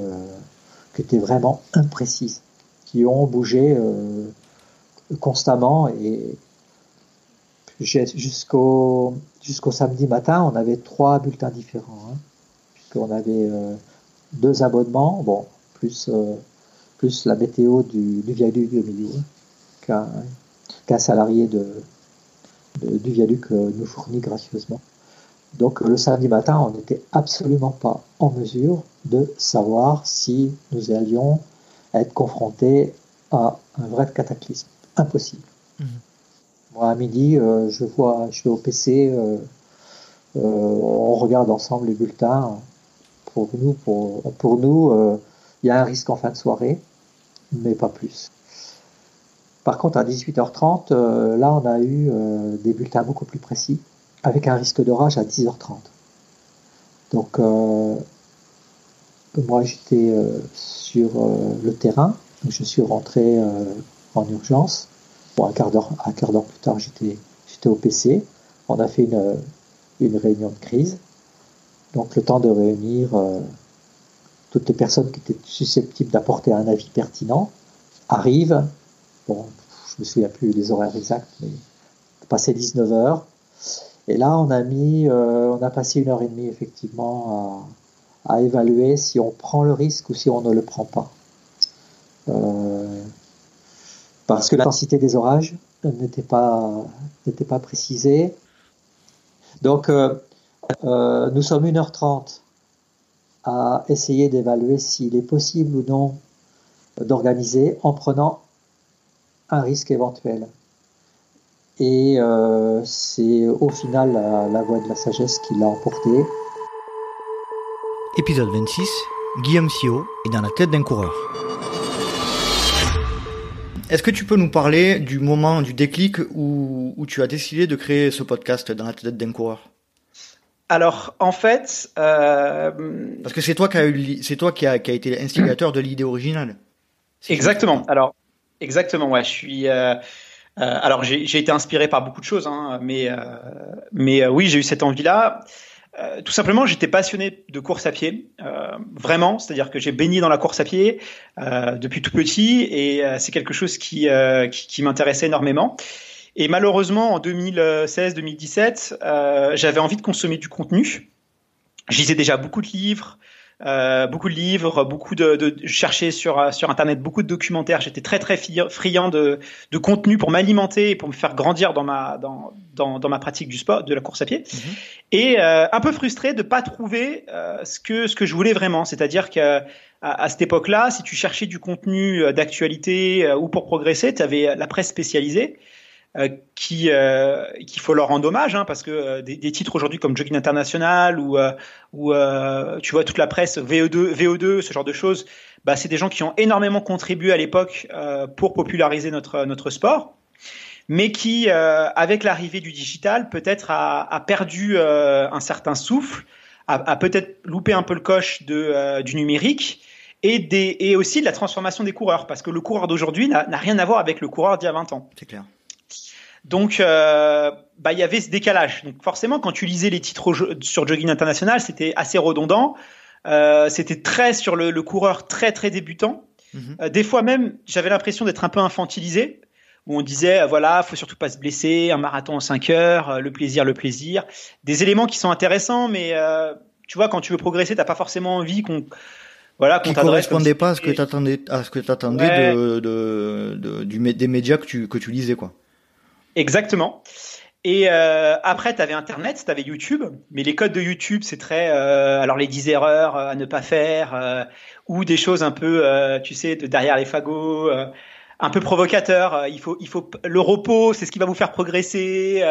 qui étaient vraiment imprécises qui ont bougé euh, constamment. Et jusqu'au jusqu'au samedi matin, on avait trois bulletins différents, hein, puisqu'on avait euh, deux abonnements, bon, plus euh, plus la météo du, du viaduc de Millau, qu'un salarié de, du viaduc nous fournit gracieusement. Donc le samedi matin, on n'était absolument pas en mesure de savoir si nous allions être confronté à un vrai cataclysme. Impossible. Mhm. Moi, à midi, euh, je vois, je vais au PC, euh, euh, on regarde ensemble les bulletins. Pour nous, pour, pour nous, il y a un risque en fin de soirée, mais pas plus. Par contre, à 18h30, là, on a eu des bulletins beaucoup plus précis, avec un risque d'orage à 10h30. Donc, moi, j'étais sur le terrain, je suis rentré euh, en urgence. Bon, un quart d'heure, un quart d'heure plus tard, j'étais, j'étais au PC. On a fait une, une réunion de crise. Donc, le temps de réunir euh, toutes les personnes qui étaient susceptibles d'apporter un avis pertinent arrive. Bon, je me souviens plus des horaires exacts, mais passé 19 heures. Et là, on a mis, euh, on a passé une heure et demie effectivement à, évaluer si on prend le risque ou si on ne le prend pas. Euh, parce que l'intensité des orages n'était pas, n'était pas précisée. Donc, nous sommes 1h30 à essayer d'évaluer s'il est possible ou non d'organiser en prenant un risque éventuel. Et euh, c'est au final la, voie de la sagesse qui l'a emporté. Épisode 26, Guillaume Sio est dans la tête d'un coureur. Est-ce que tu peux nous parler du moment, du déclic où, où tu as décidé de créer ce podcast dans la tête d'un coureur? Alors, en fait, euh... parce que c'est toi qui a eu, c'est toi qui a, qui a été l'instigateur de l'idée originale. Exactement. Alors, exactement. Ouais, je suis. Euh, euh, alors j'ai été inspiré par beaucoup de choses, hein, mais, mais oui, j'ai eu cette envie-là. Tout simplement, j'étais passionné de course à pied, vraiment. C'est-à-dire que j'ai baigné dans la course à pied depuis tout petit, et c'est quelque chose qui, qui, qui m'intéressait énormément. Et malheureusement, en 2016-2017, j'avais envie de consommer du contenu. Je lisais déjà beaucoup de livres, euh, beaucoup de livres, beaucoup de, de chercher sur euh, sur internet beaucoup de documentaires. J'étais très très friand de, de contenu pour m'alimenter et pour me faire grandir dans ma dans, dans, dans ma pratique du sport, de la course à pied. Mhm. Et euh, un peu frustré de pas trouver euh, ce que ce que je voulais vraiment. C'est-à-dire que à, cette époque-là, si tu cherchais du contenu d'actualité ou pour progresser, tu avais la presse spécialisée. Euh, qui euh, qu'il faut leur rendre hommage hein, parce que euh, des, des, titres aujourd'hui comme Jogging International ou ou tu vois toute la presse VO2 VO2 ce genre de choses bah c'est des gens qui ont énormément contribué à l'époque pour populariser notre notre sport mais qui avec l'arrivée du digital peut-être a, a perdu un certain souffle a, a peut-être loupé un peu le coche de du numérique et, des, et aussi de la transformation des coureurs, parce que le coureur d'aujourd'hui n'a rien à voir avec le coureur d'il y a 20 ans. C'est clair. Donc, euh, bah, il y avait ce décalage. Donc, forcément, quand tu lisais les titres sur Jogging International, c'était assez redondant. Euh, c'était très sur le, le, coureur très très débutant. Mhm. Euh, des fois même, j'avais l'impression d'être un peu infantilisé, où on disait voilà, faut surtout pas se blesser, un marathon en 5 heures, euh, le plaisir, le plaisir. Des éléments qui sont intéressants, mais euh, tu vois, quand tu veux progresser, t'as pas forcément envie qu'on voilà, qu'on correspondait pas à ce que t'attendais, à ce que t'attendais de, de, de, du, des médias que tu que tu lisais quoi. Exactement. Et euh, après, tu avais Internet, tu avais YouTube, mais les codes de YouTube, c'est très... Euh, alors les 10 erreurs à ne pas faire, euh, ou des choses un peu, euh, tu sais, de derrière les fagots, euh, un peu provocateur. il faut, il faut le repos, c'est ce qui va vous faire progresser.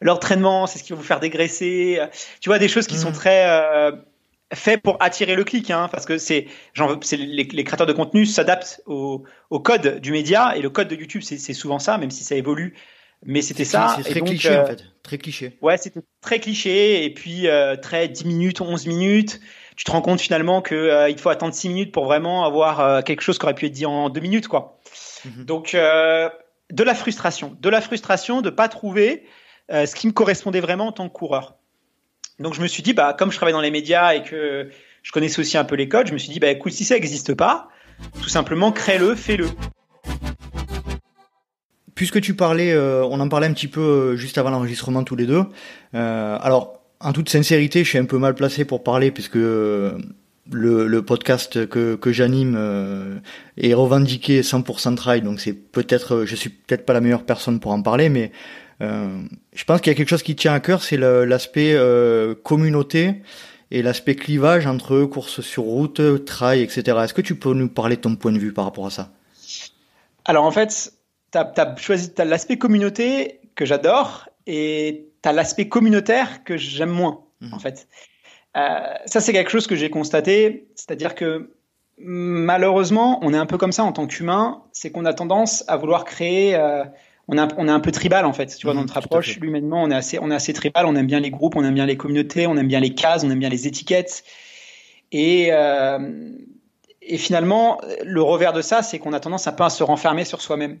L'entraînement, c'est ce qui va vous faire dégraisser. tu vois, des choses qui sont mmh. très faits pour attirer le clic, hein, parce que c'est, c'est les, les, créateurs de contenu s'adaptent au, au, code du média et le code de YouTube, c'est souvent ça, même si ça évolue mais c'était ça. C'est très cliché en euh, fait, très cliché. Ouais, c'était très cliché et puis euh, très 10 minutes, 11 minutes. Tu te rends compte finalement que euh, il faut attendre 6 minutes pour vraiment avoir quelque chose qui aurait pu être dit en 2 minutes quoi. Mhm. Donc de la frustration, de la frustration de pas trouver ce qui me correspondait vraiment en tant que coureur. Donc je me suis dit bah comme je travaille dans les médias et que je connaissais aussi un peu les codes, je me suis dit bah écoute si ça n'existe pas, tout simplement crée-le, fais-le. Puisque tu parlais, euh, on en parlait un petit peu euh, juste avant l'enregistrement tous les deux. Euh, alors, en toute sincérité, je suis un peu mal placé pour parler puisque le, le podcast que, j'anime est revendiqué 100% trail, donc c'est peut-être, je suis peut-être pas la meilleure personne pour en parler, mais je pense qu'il y a quelque chose qui tient à cœur, c'est l'aspect communauté et l'aspect clivage entre courses sur route, trail, etc. Est-ce que tu peux nous parler de ton point de vue par rapport à ça? Alors en fait, tu as, choisi l'aspect communauté que j'adore et tu as l'aspect communautaire que j'aime moins, mhm. en fait. Euh, ça, c'est quelque chose que j'ai constaté, c'est-à-dire que malheureusement, on est un peu comme ça en tant qu'humain, c'est qu'on a tendance à vouloir créer. Euh, on, a, on est un peu tribal en fait, tu vois, dans mhm, notre approche. Humainement, on est assez, on est assez tribal. On aime bien les groupes, on aime bien les communautés, on aime bien les cases, on aime bien les étiquettes. Et euh, et finalement, le revers de ça, c'est qu'on a tendance un peu à se renfermer sur soi-même.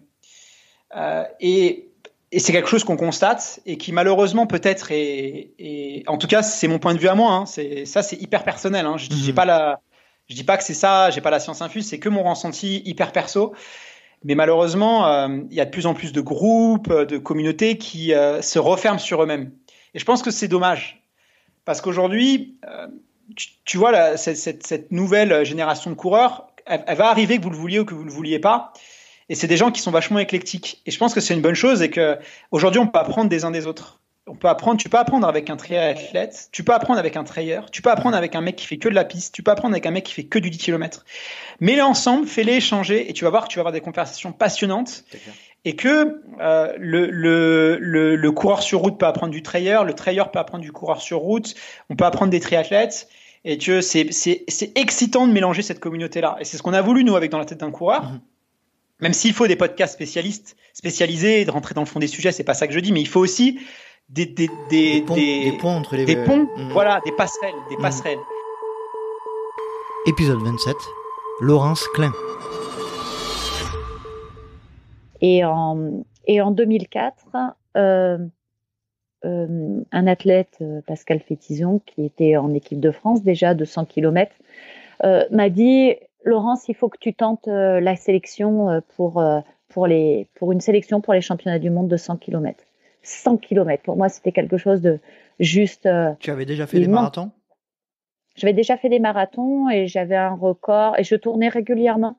Euh, et, et c'est quelque chose qu'on constate et qui malheureusement peut-être est, est, en tout cas c'est mon point de vue à moi. Hein, c'est ça c'est hyper personnel. Hein, je, j'ai mhm. pas la, je dis pas que c'est ça, j'ai pas la science infuse, c'est que mon ressenti hyper perso. Mais malheureusement, euh, il y a de plus en plus de groupes, de communautés qui euh, se referment sur eux-mêmes. Et je pense que c'est dommage parce qu'aujourd'hui, euh, tu, tu, vois, la, cette, cette, cette, nouvelle génération de coureurs, elle, elle, va arriver que vous le vouliez ou que vous le vouliez pas. Et c'est des gens qui sont vachement éclectiques. Et je pense que c'est une bonne chose et que aujourd'hui on peut apprendre des uns des autres. on peut apprendre, tu peux apprendre avec un triathlète, tu peux apprendre avec un trailer, tu peux apprendre avec un mec qui fait que de la piste, tu peux apprendre avec un mec qui fait que du 10 km. Mets-les ensemble, fais-les échanger et tu vas voir que tu vas avoir des conversations passionnantes et que euh, le, le, le, le, coureur sur route peut apprendre du trailer, le trailer peut apprendre du coureur sur route, on peut apprendre des triathlètes et que c'est, excitant de mélanger cette communauté-là. Et c'est ce qu'on a voulu, nous, avec Dans la tête d'un coureur. Mhm. Même s'il faut des podcasts spécialistes, spécialisés, de rentrer dans le fond des sujets, c'est pas ça que je dis, mais il faut aussi des, des, des, des, ponts, entre les des ponts, mhm. voilà, des passerelles, des mhm. passerelles. Épisode 27, Laurence Klein. Et en, et en 2004, euh, euh, un athlète, euh, Pascal Fétizon, qui était en équipe de France déjà de 100 km, euh, m'a dit Laurence, il faut que tu tentes euh, la sélection pour, pour, les, pour une sélection pour les championnats du monde de 100 km. 100 km, pour moi, c'était quelque chose de juste. tu avais déjà fait des marathons? J'avais déjà fait des marathons et j'avais un record et je tournais régulièrement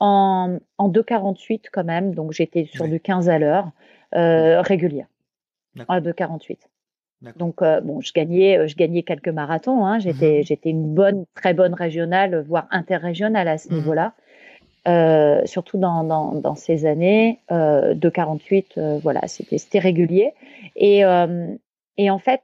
en, en 2,48 quand même, donc j'étais sur du 15 à l'heure euh, régulière, en 2,48. Donc euh, bon, je gagnais, euh, je gagnais quelques marathons. Hein. J'étais, mmh j'étais une bonne, très bonne régionale, voire interrégionale à ce mmh niveau-là. Euh, surtout dans, dans, dans, ces années euh, de 48, euh, voilà, c'était, c'était régulier. Et, et en fait,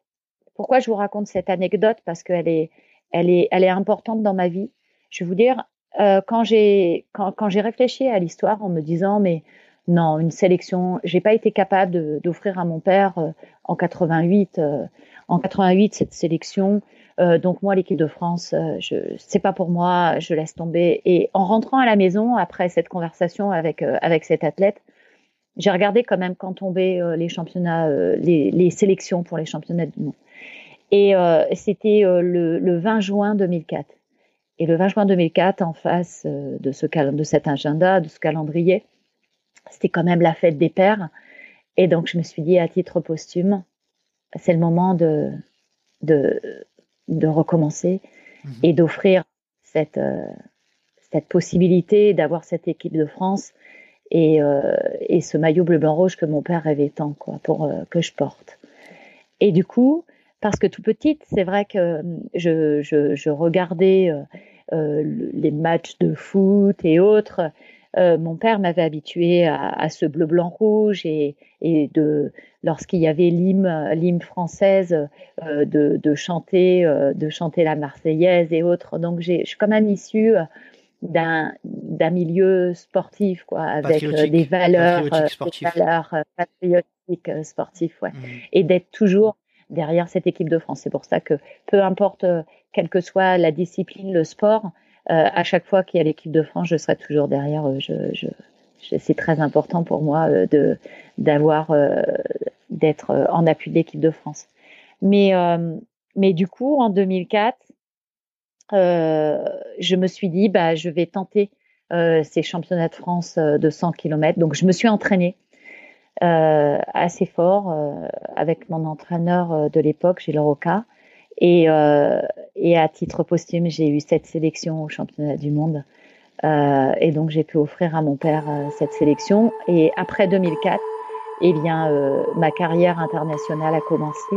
pourquoi je vous raconte cette anecdote? Parce qu'elle est, elle est, elle est importante dans ma vie. Je vais vous dire, euh, quand j'ai quand, quand j'ai réfléchi à l'histoire en me disant mais non une sélection j'ai pas été capable d'offrir à mon père euh, en 88 euh, en 88 cette sélection. Donc moi l'équipe de France je c'est pas pour moi je laisse tomber. Et en rentrant à la maison après cette conversation avec avec cet athlète j'ai regardé quand même quand tombaient les championnats les, les sélections pour les championnats du monde. Et c'était le, le 20 juin 2004 et le 20 juin 2004, en face euh, de, ce de cet agenda, de ce calendrier, c'était quand même la fête des pères. Et donc, je me suis dit, à titre posthume, c'est le moment de, de, de recommencer mhm. et d'offrir cette, euh, cette possibilité d'avoir cette équipe de France et, euh, et ce maillot bleu-blanc-rouge que mon père rêvait tant quoi, pour que je porte. Et du coup, parce que tout petite, c'est vrai que euh, je, je, je regardais euh, euh les matchs de foot et autres. Euh, mon père m'avait habitué à, à, ce bleu blanc rouge et, et de lorsqu'il y avait l'hymne l'hymne française euh, de, de, chanter de chanter la Marseillaise et autres. Donc je suis quand même issue d'un d'un milieu sportif quoi avec des valeurs des valeurs patriotiques sportifs ouais. Mmh. et d'être toujours derrière cette équipe de France. C'est pour ça que peu importe euh, quelle que soit la discipline, le sport, euh, à chaque fois qu'il y a l'équipe de France, je serai toujours derrière. Je, c'est très important pour moi euh, d'avoir d'être en appui de l'équipe de France. Mais du coup, en 2004, je me suis dit, bah, je vais tenter ces championnats de France de 100 km. Donc, je me suis entraînée euh, assez fort euh, avec mon entraîneur euh, de l'époque, Gilles Roca. Et, et à titre posthume, j'ai eu cette sélection au championnat du monde. et donc j'ai pu offrir à mon père cette sélection. Et après 2004, eh bien, ma carrière internationale a commencé.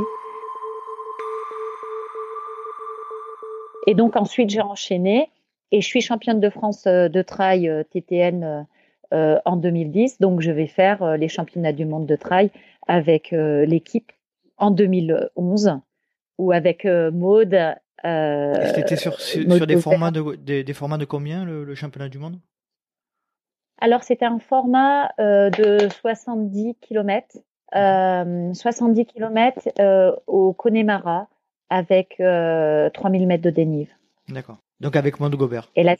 Et donc ensuite, j'ai enchaîné et je suis championne de France de trail TTN euh, en 2010. Donc, je vais faire euh, les championnats du monde de trail avec euh, l'équipe en 2011 ou avec Maude. C'était sur, sur, des, formats de, des, formats de combien le, championnat du monde? Alors, c'était un format de 70 km. 70 km au Connemara avec 3000 mètres de dénive. D'accord. Donc avec Maude Gobert. Et là,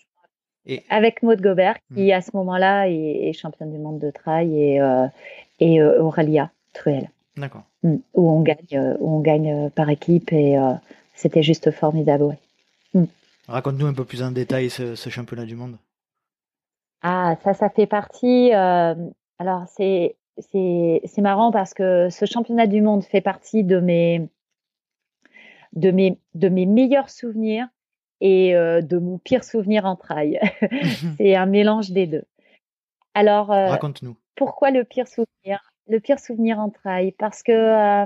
avec Maud Gobert, qui hmm. à ce moment-là est, championne du monde de trail, et, euh, et euh, Aurélia Truel. D'accord. Hmm. Où on gagne, euh, où on gagne par équipe, et c'était juste formidable. Ouais. Hmm. Raconte-nous un peu plus en détail ce, championnat du monde. Ah, ça, ça fait partie. alors, c'est c'est marrant parce que ce championnat du monde fait partie de mes de mes de mes meilleurs souvenirs et euh, de mon pire souvenir en trail. c'est un mélange des deux. Alors, euh, raconte-nous. Pourquoi le pire souvenir? Le pire souvenir en trail parce que euh,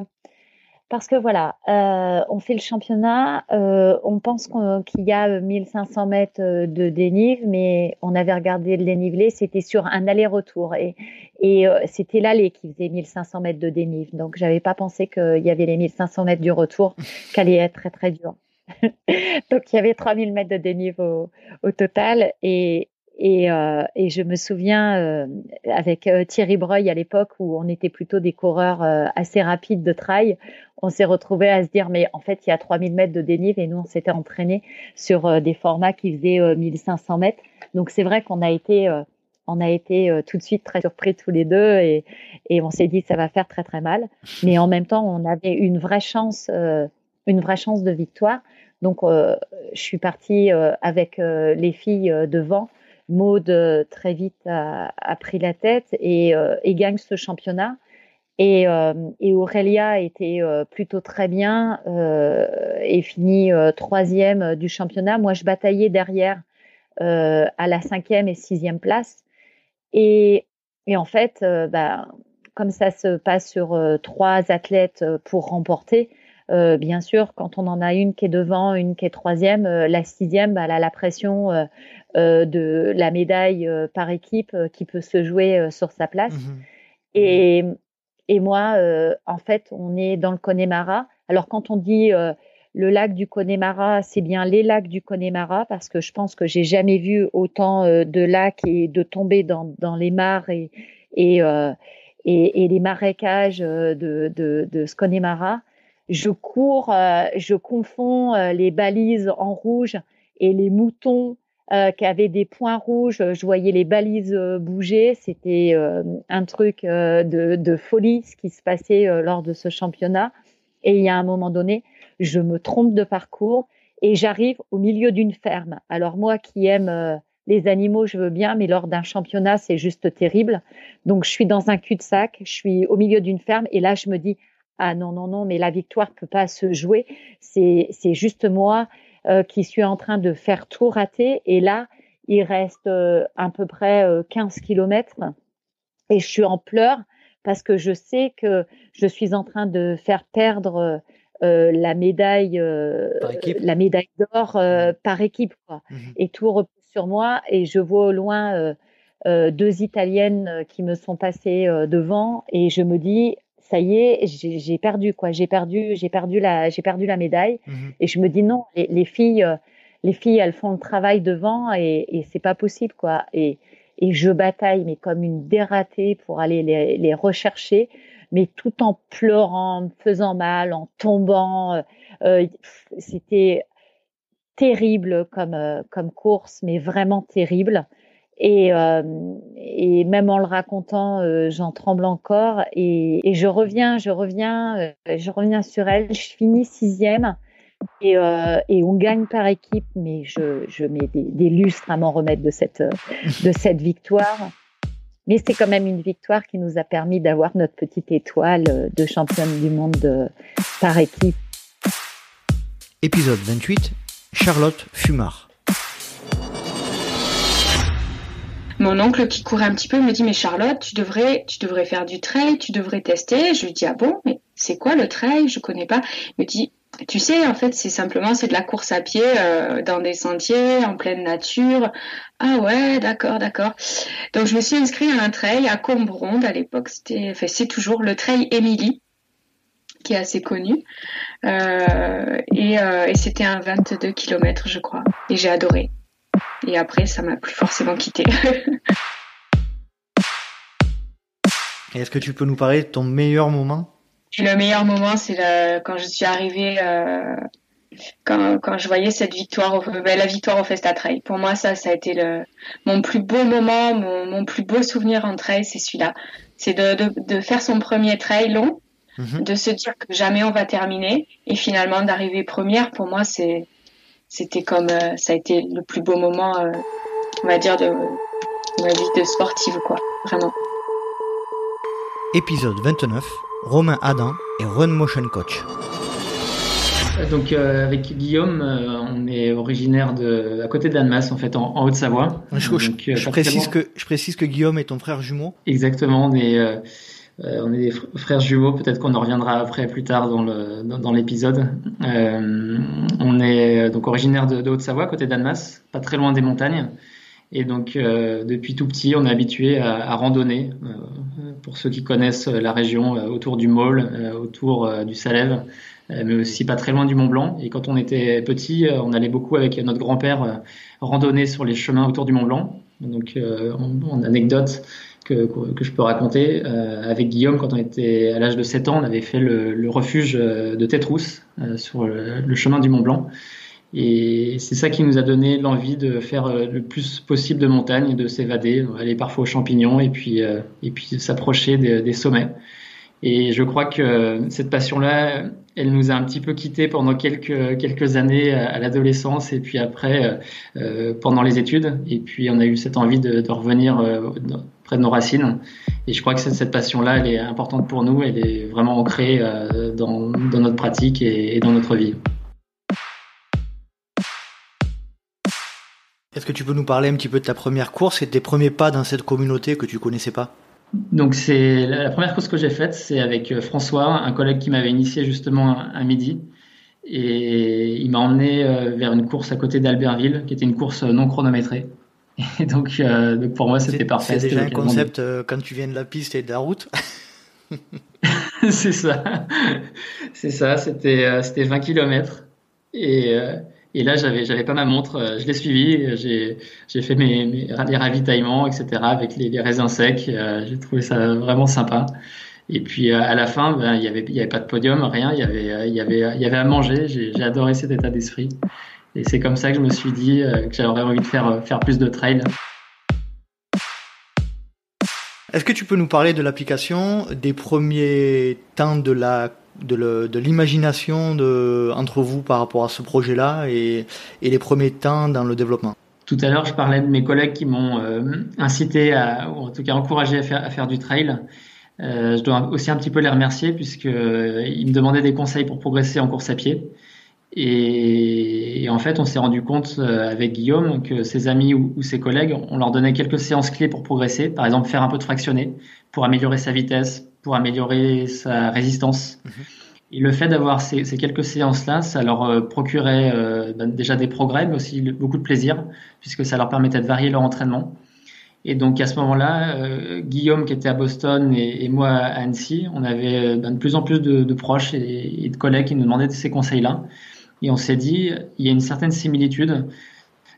parce que voilà, euh, on fait le championnat, euh, on pense qu'il y a 1500 mètres de dénive, mais on avait regardé le dénivelé, c'était sur un aller-retour et, c'était l'allée qui faisait 1500 mètres de dénive. Donc, j'avais pas pensé qu'il y avait les 1500 mètres du retour, qu'allait être très très dur. Donc, il y avait 3000 mètres de dénive au, au total et, et, euh, et, je me souviens euh, avec euh, Thierry Breuil à l'époque où on était plutôt des coureurs assez rapides de trail, on s'est retrouvé à se dire mais en fait il y a 3000 mètres de dénive et nous on s'était entraîné sur des formats qui faisaient 1500 mètres. Donc c'est vrai qu'on a été on a été tout de suite très surpris tous les deux et, et on s'est dit ça va faire très très mal. Mais en même temps on avait une vraie chance une vraie chance de victoire. Donc je suis partie avec les filles devant Maud euh, très vite a, pris la tête euh, et, gagne ce championnat. Et, euh, et Aurélia était plutôt très bien et finit troisième du championnat. Moi, je bataillais derrière à la cinquième et sixième place. Et, en fait, bah, comme ça se passe sur trois athlètes pour remporter, euh, bien sûr, quand on en a une qui est devant, une qui est troisième, euh, la sixième, bah, elle a la pression euh, de la médaille par équipe qui peut se jouer sur sa place. Mmh et, et, moi, en fait, on est dans le Connemara. Alors, quand on dit le lac du Connemara, c'est bien les lacs du Connemara parce que je pense que j'ai jamais vu autant de lacs et de tomber dans, dans les mares et, et, et, les marécages de, de, de ce Connemara je cours, euh, je confonds euh, les balises en rouge et les moutons euh, qui avaient des points rouges. Je voyais les balises bouger. C'était un truc de, de, folie ce qui se passait lors de ce championnat. Et il y a un moment donné, je me trompe de parcours et j'arrive au milieu d'une ferme. Alors moi qui aime les animaux, je veux bien, mais lors d'un championnat, c'est juste terrible. Donc je suis dans un cul-de-sac, je suis au milieu d'une ferme et là je me dis ah non, non, non, mais la victoire peut pas se jouer. C'est, c'est juste moi euh, qui suis en train de faire tout rater. Et là, il reste euh, à peu près 15 euh, kilomètres et je suis en pleurs parce que je sais que je suis en train de faire perdre la médaille, la médaille d'or mmh. par équipe, quoi. Mmh et tout repose sur moi et je vois au loin deux Italiennes qui me sont passées devant et je me dis ça y est, j'ai perdu quoi, j'ai perdu, j'ai perdu la, j'ai perdu la médaille. Mhm. Et je me dis non, les, filles, euh, les filles, elles font le travail devant et, et c'est pas possible quoi. Et, et je bataille mais comme une dératée pour aller les, les rechercher, mais tout en pleurant, en me faisant mal, en tombant. Euh, euh C'était terrible comme comme course, mais vraiment terrible. Et, euh, et même en le racontant, euh, j'en tremble encore. Et, je reviens, je reviens, euh, je reviens sur elle. Je finis sixième et, on gagne par équipe. Mais je, mets des, lustres à m'en remettre de cette victoire. Mais c'est quand même une victoire qui nous a permis d'avoir notre petite étoile de championne du monde par équipe. Épisode 28, Charlotte Fumard. Mon oncle qui courait un petit peu me dit mais Charlotte, tu devrais, tu devrais faire du trail, tu devrais tester. Je lui dis ah bon, mais c'est quoi le trail? Je connais pas. Il me dit tu sais, en fait, c'est simplement c'est de la course à pied euh, dans des sentiers en pleine nature. Ah ouais, d'accord, d'accord. Donc je me suis inscrite à un trail à Combronde à l'époque. C'était, enfin, c'est toujours le trail Émilie qui est assez connu. Euh, et, euh, et c'était un 22 km, je crois. Et j'ai adoré. Et après, ça m'a plus forcément quitté. Est-ce que tu peux nous parler de ton meilleur moment? Le meilleur moment, c'est quand je suis arrivée, euh, quand, quand, je voyais cette victoire, ben, la victoire au Festa Trail. Pour moi, ça, ça a été le, mon plus beau moment, mon, mon plus beau souvenir en trail, c'est celui-là. C'est de, de, de, faire son premier trail long, mhm. de se dire que jamais on va terminer, et finalement d'arriver première. Pour moi, c'est c'était comme euh, ça a été le plus beau moment, euh, on va dire, de ma vie de sportive, quoi, vraiment. Épisode 29, Romain Adam et Run Motion Coach. Donc euh, avec Guillaume, on est originaire de à côté d'Annemasse en fait en, Haute-Savoie. Je, précise que je précise que Guillaume est ton frère jumeau. Exactement, on est on est des frères jumeaux. Peut-être qu'on en reviendra après, plus tard dans le dans, l'épisode. on est donc originaire de, Haute-Savoie, côté d'Annemasse, pas très loin des montagnes. Et donc, depuis tout petit, on est habitué à, randonner. pour ceux qui connaissent la région, autour du Maule, autour du Salève, mais aussi pas très loin du Mont Blanc. Et quand on était petit, on allait beaucoup avec notre grand-père randonner sur les chemins autour du Mont Blanc. Donc, en, anecdote, que, que, je peux raconter. Euh, avec Guillaume, quand on était à l'âge de 7 ans, on avait fait le, le refuge de Tétrousse euh, sur le, chemin du Mont Blanc. Et c'est ça qui nous a donné l'envie de faire euh, le plus possible de montagne, de s'évader, aller parfois aux champignons et puis, et puis s'approcher des, des, sommets. Et je crois que cette passion-là, elle nous a un petit peu quittés pendant quelques, quelques années à, l'adolescence et puis après euh, pendant les études. Et puis on a eu cette envie de, revenir euh, près de nos racines. Et je crois que cette, cette passion-là, elle est importante pour nous, elle est vraiment ancrée euh, dans, dans, notre pratique et, et dans notre vie. Est-ce que tu peux nous parler un petit peu de ta première course et de tes premiers pas dans cette communauté que tu connaissais pas? Donc c'est la première course que j'ai faite, c'est avec euh, François, un collègue qui m'avait initié justement à midi. Et il m'a emmené euh, vers une course à côté d'Albertville, qui était une course non chronométrée. Et donc, euh, donc pour moi, c'était parfait. C'est déjà un concept quand tu viens de la piste et de la route. c'est ça. C'est ça. C'était c'était 20 km. Et et là, j'avais, j'avais pas ma montre, euh, je l'ai suivi, j'ai, j'ai fait mes, ravitaillements, etc. avec les, raisins secs. Euh, j'ai trouvé ça vraiment sympa. Et puis euh, à la fin, ben, il y avait, pas de podium, rien. Il y avait, à manger. J'ai, j'ai adoré cet état d'esprit. Et c'est comme ça que je me suis dit que j'aurais envie de faire, faire plus de trail. Est-ce que tu peux nous parler de l'application, des premiers temps de la de l'imagination entre vous par rapport à ce projet-là et, les premiers temps dans le développement Tout à l'heure, je parlais de mes collègues qui m'ont euh, incité, ou en tout cas encouragé à faire, du trail. Euh, je dois aussi un petit peu les remercier puisqu'ils euh, me demandaient des conseils pour progresser en course à pied. Et, en fait, on s'est rendu compte avec Guillaume que ses amis ou, ou, ses collègues, on leur donnait quelques séances clés pour progresser. Par exemple, faire un peu de fractionné pour améliorer sa vitesse, pour améliorer sa résistance. Mhm. Et le fait d'avoir ces, ces, quelques séances-là, ça leur euh, procurait euh, ben, déjà des progrès, mais aussi beaucoup de plaisir, puisque ça leur permettait de varier leur entraînement. Et donc à ce moment-là, euh, Guillaume qui était à Boston et, et, moi à Annecy, on avait ben, de plus en plus de, de proches et, et, de collègues qui nous demandaient ces conseils-là. Et on s'est dit, il y a une certaine similitude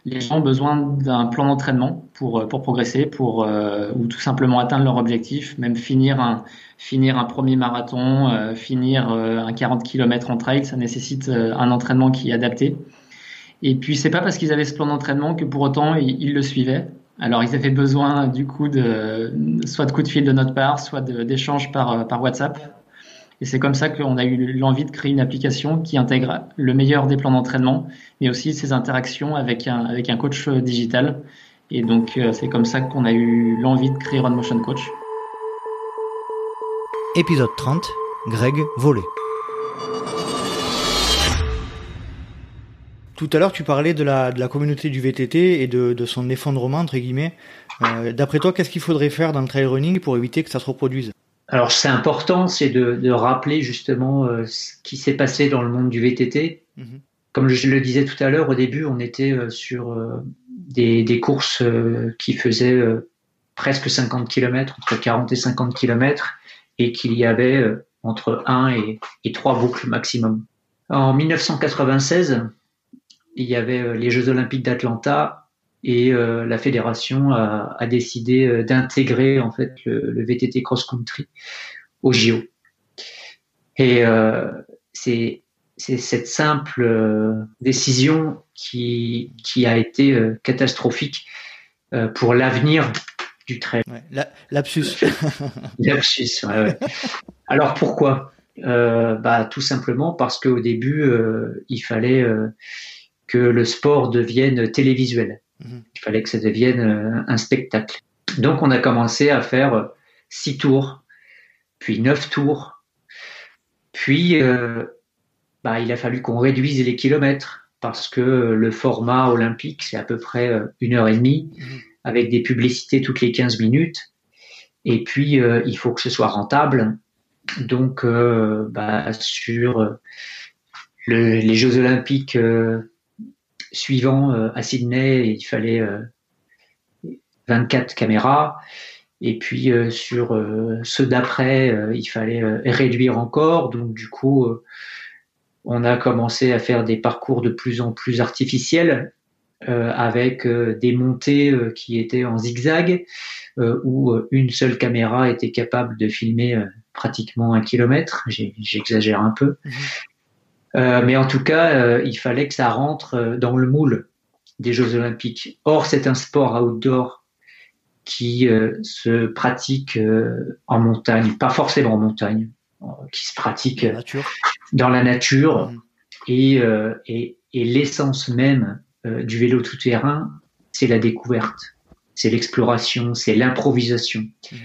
les gens ont besoin d'un plan d'entraînement pour, euh, pour progresser, pour, euh, ou tout simplement atteindre leur objectif, même finir un, finir un premier marathon, euh, finir euh, un 40 km en trail, ça nécessite euh, un entraînement qui est adapté. Et puis c'est pas parce qu'ils avaient ce plan d'entraînement que pour autant ils, le suivaient. Alors ils avaient besoin du coup de soit de coups de fil de notre part, soit d'échanges par, par WhatsApp et c'est comme ça qu'on a eu l'envie de créer une application qui intègre le meilleur des plans d'entraînement, mais aussi ses interactions avec un, avec un coach euh, digital. Et donc, euh, c'est comme ça qu'on a eu l'envie de créer Run Motion Coach. Épisode 30, Greg Volé. Tout à l'heure, tu parlais de la, communauté du VTT et de, de son effondrement, entre guillemets. Euh, D'après toi, qu'est-ce qu'il faudrait faire dans le trail running pour éviter que ça se reproduise? Alors c'est important, c'est de, de, rappeler justement euh, ce qui s'est passé dans le monde du VTT. -hmm. Comme je le disais tout à l'heure, au début, on était euh, sur euh, des, des, courses qui faisaient presque 50 km, entre 40 et 50 km, et qu'il y avait entre 1 et, et 3 boucles maximum. En 1996, il y avait les Jeux olympiques d'Atlanta et euh, la fédération a, a décidé euh, d'intégrer en fait le, le, VTT cross country au JO. Et euh, c'est cette simple euh, décision qui, qui a été catastrophique pour l'avenir du trail. Ouais, la, lapsus. lapsus. Ouais, ouais. Alors pourquoi? Bah, Tout simplement parce qu'au début, il fallait que le sport devienne télévisuel. Mmh. Il fallait que ça devienne euh, un spectacle. Donc on a commencé à faire euh, six tours, puis neuf tours, puis euh, bah, il a fallu qu'on réduise les kilomètres parce que le format olympique c'est à peu près une heure et demie mmh. avec des publicités toutes les 15 minutes. Et puis, il faut que ce soit rentable. Donc, bah, sur les Jeux Olympiques suivants à Sydney, il fallait 24 caméras. Et puis euh, sur euh, ceux d'après, euh, il fallait réduire encore. Donc du coup, on a commencé à faire des parcours de plus en plus artificiels, avec des montées qui étaient en zigzag, où une seule caméra était capable de filmer pratiquement un kilomètre. J'exagère un peu. Mhm. mais en tout cas, il fallait que ça rentre dans le moule des Jeux Olympiques. Or, c'est un sport outdoor qui euh, se pratique euh, en montagne, pas forcément en montagne, euh, qui se pratique dans la nature. Mmh. Et, et, et l'essence même du vélo tout-terrain, c'est la découverte, c'est l'exploration, c'est l'improvisation. Mmh.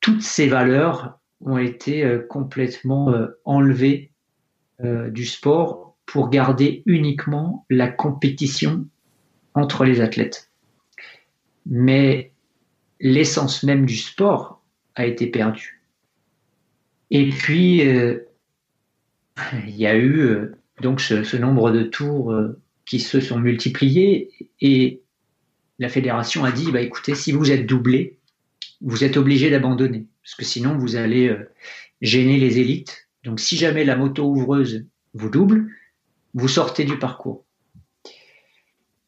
Toutes ces valeurs ont été complètement enlevées du sport pour garder uniquement la compétition entre les athlètes mais l'essence même du sport a été perdue. Et puis, euh, il y a eu euh, donc ce, nombre de tours euh, qui se sont multipliés et la fédération a dit, bah, écoutez, si vous êtes doublé, vous êtes obligé d'abandonner, parce que sinon vous allez gêner les élites. Donc si jamais la moto ouvreuse vous double, vous sortez du parcours.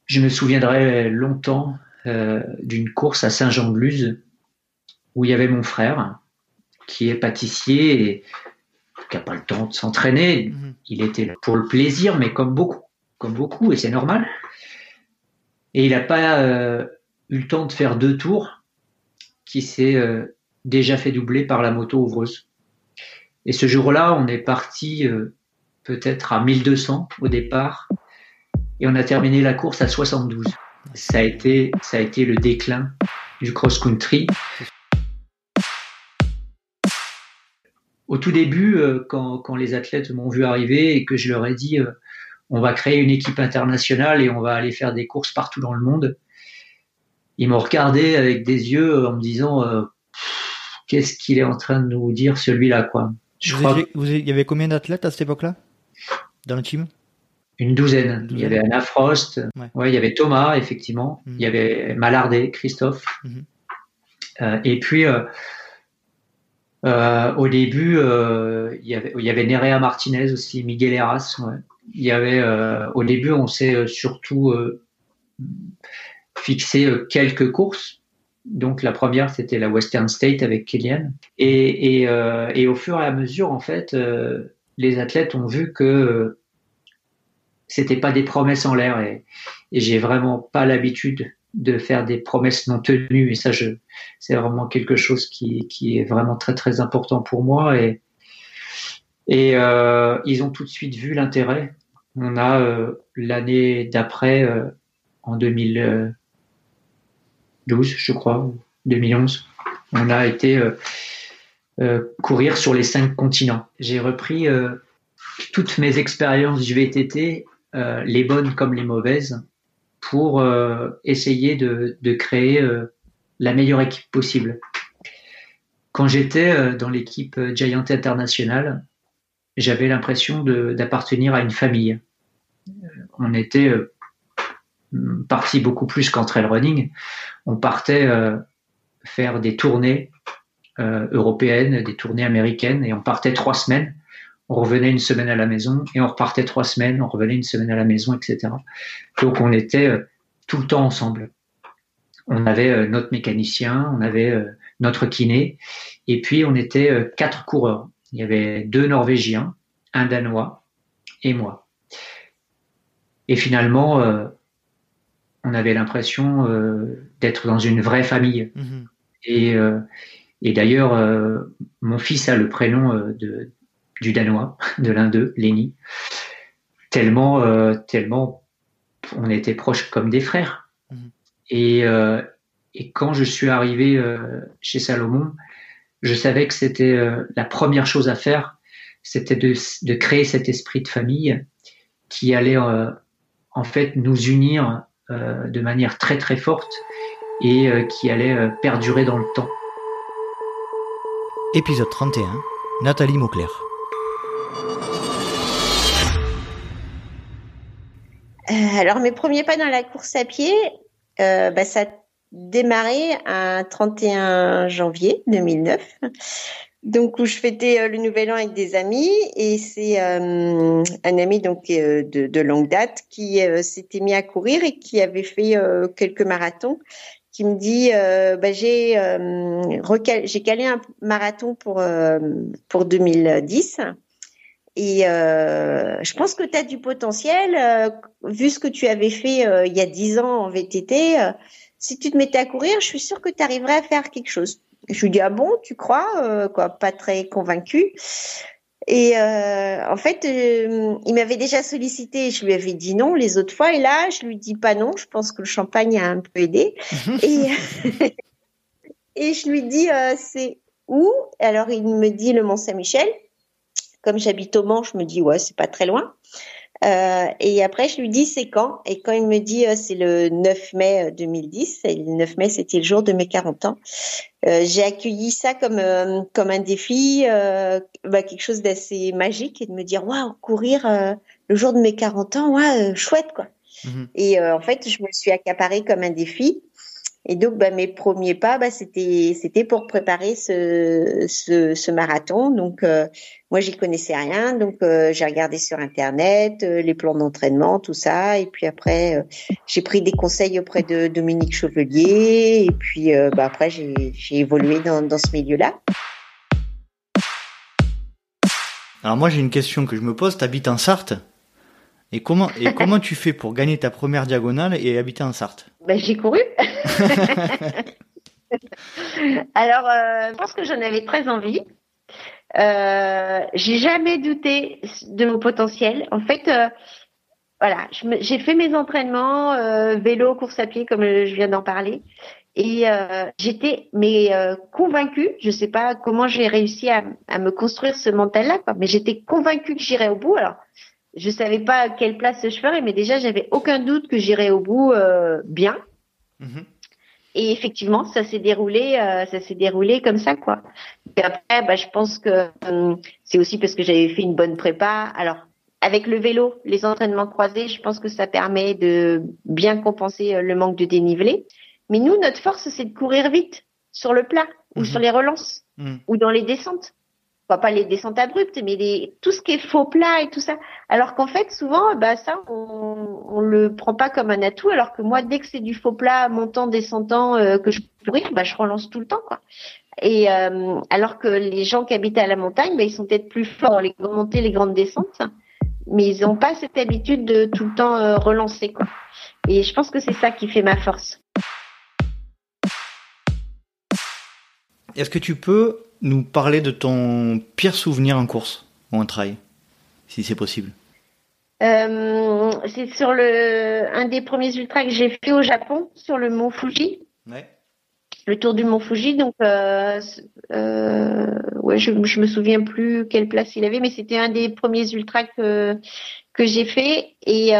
Je me souviendrai longtemps euh, d'une course à Saint-Jean-de-Luz où il y avait mon frère qui est pâtissier et qui n'a pas le temps de s'entraîner. Mhm. Il était là pour le plaisir, mais comme beaucoup, comme beaucoup, et c'est normal. Et il n'a pas euh, eu le temps de faire deux tours, qui s'est euh, déjà fait doubler par la moto ouvreuse. Et ce jour-là, on est parti peut-être à 1200 au départ, et on a terminé la course à 72 ça a été, ça a été le déclin du cross-country. Au tout début, euh, quand, quand les athlètes m'ont vu arriver et que je leur ai dit euh, on va créer une équipe internationale et on va aller faire des courses partout dans le monde, ils m'ont regardé avec des yeux en me disant euh, qu'est-ce qu'il est en train de nous dire celui-là quoi. Je vous, crois... vous il y avait combien d'athlètes à cette époque-là? Dans le team? Une douzaine. Il y avait Anna Frost, ouais. il y avait Thomas, effectivement, mhm. il y avait Malardé, Christophe. Mhm. Euh, et puis, euh, euh, au début, il, y avait, il y avait Nerea Martinez aussi, Miguel Eras. Il y avait, au début, on s'est surtout fixé quelques courses. Donc la première, c'était la Western State avec Killian. Et, et, et, au fur et à mesure, en fait, les athlètes ont vu que c'était pas des promesses en l'air. Et, j'ai vraiment pas l'habitude de faire des promesses non tenues. Et ça je c'est vraiment quelque chose qui, qui est vraiment très très important pour moi. Et et euh, ils ont tout de suite vu l'intérêt. On a euh, l'année d'après euh, en 2012 je crois 2011 on a été courir sur les cinq continents j'ai repris toutes mes expériences du VTT euh, les bonnes comme les mauvaises, pour euh, essayer de, créer euh, la meilleure équipe possible. Quand j'étais dans l'équipe Giant International, j'avais l'impression d'appartenir à une famille. On était parti beaucoup plus qu'en trail running. On partait faire des tournées européennes, des tournées américaines, et on partait trois semaines on revenait une semaine à la maison et on repartait trois semaines, on revenait une semaine à la maison, etc. Donc on était euh, tout le temps ensemble. On avait euh, notre mécanicien, on avait euh, notre kiné, et puis on était quatre coureurs. Il y avait deux Norvégiens, un Danois et moi. Et finalement, on avait l'impression d'être dans une vraie famille. Mm-hmm. Et, et d'ailleurs, mon fils a le prénom de, du danois, de l'un d'eux, Lenny. Tellement, euh, tellement, on était proches comme des frères. Mhm. Et, euh, et quand je suis arrivé euh, chez Salomon, je savais que c'était la première chose à faire, c'était de, de, créer cet esprit de famille qui allait en fait nous unir de manière très très forte et qui allait perdurer dans le temps. Épisode 31, Nathalie Mauclair. Euh, alors mes premiers pas dans la course à pied, euh, bah, ça a démarré un 31 janvier 2009. Donc où je fêtais euh, le nouvel an avec des amis et c'est euh, un ami donc euh, de, de, longue date qui s'était mis à courir et qui avait fait quelques marathons qui me dit bah, j'ai j'ai calé un marathon pour pour 2010 et je pense que tu as du potentiel vu ce que tu avais fait il y a 10 ans en VTT si tu te mettais à courir je suis sûre que tu arriverais à faire quelque chose je lui dis ah bon, tu crois euh, quoi, pas très convaincu. Et euh, en fait, euh, il m'avait déjà sollicité, je lui avais dit non les autres fois, et là, je lui dis pas non. Je pense que le champagne a un peu aidé. et, et je lui dis c'est où? Alors il me dit le Mont Saint-Michel. Comme j'habite au Mans, je me dis ouais, c'est pas très loin. Euh, et après, je lui dis c'est quand? Et quand il me dit euh, c'est le 9 mai 2010, euh, et le 9 mai c'était le jour de mes 40 ans, euh, j'ai accueilli ça comme comme un défi, bah, quelque chose d'assez magique et de me dire waouh courir le jour de mes 40 ans, ouais chouette quoi. Mhm. Et en fait, je me suis accaparée comme un défi. Et donc, bah, mes premiers pas, bah, c'était c'était pour préparer ce, ce, ce marathon. Donc, euh, moi, j'y connaissais rien, donc euh, j'ai regardé sur internet euh, les plans d'entraînement, tout ça. Et puis après, j'ai pris des conseils auprès de Dominique Chevelier. Et puis, bah, après, j'ai évolué dans, dans ce milieu-là. Alors moi, j'ai une question que je me pose. T'habites en Sarthe et comment, et comment tu fais pour gagner ta première diagonale et habiter en Sarthe? Ben, J'ai couru. Alors, euh, je pense que j'en avais très envie. Euh, j'ai jamais douté de mon potentiel. En fait, euh, voilà, j'ai fait mes entraînements euh, vélo, course à pied, comme je viens d'en parler, et j'étais mais convaincue. Je sais pas comment j'ai réussi à, à, me construire ce mental-là, mais j'étais convaincue que j'irais au bout. Alors, je savais pas quelle place je ferais, mais déjà j'avais aucun doute que j'irais au bout bien. Mhm. Et effectivement, ça s'est déroulé, euh, ça s'est déroulé comme ça, quoi. Et après, bah, je pense que euh, c'est aussi parce que j'avais fait une bonne prépa. Alors, avec le vélo, les entraînements croisés, je pense que ça permet de bien compenser le manque de dénivelé. Mais nous, notre force, c'est de courir vite sur le plat ou mhm. sur les relances mhm. ou dans les descentes pas les descentes abruptes, mais tout ce qui est faux plat et tout ça. Alors qu'en fait, souvent, bah ça, on, on le prend pas comme un atout. Alors que moi, dès que c'est du faux plat montant, descendant euh, que je peux bah je relance tout le temps. Et euh, alors que les gens qui habitent à la montagne, bah, ils sont peut-être plus forts les grandes montées, les grandes descentes, mais ils n'ont pas cette habitude de tout le temps euh, relancer. Et je pense que c'est ça qui fait ma force. Est-ce que tu peux nous parler de ton pire souvenir en course ou en trail, si c'est possible? Euh, C'est sur le un des premiers ultras que j'ai fait au Japon, sur le mont Fuji. Ouais. Le tour du mont Fuji, donc euh, euh, ouais, je, je me souviens plus quelle place il avait, mais c'était un des premiers ultras que que j'ai fait et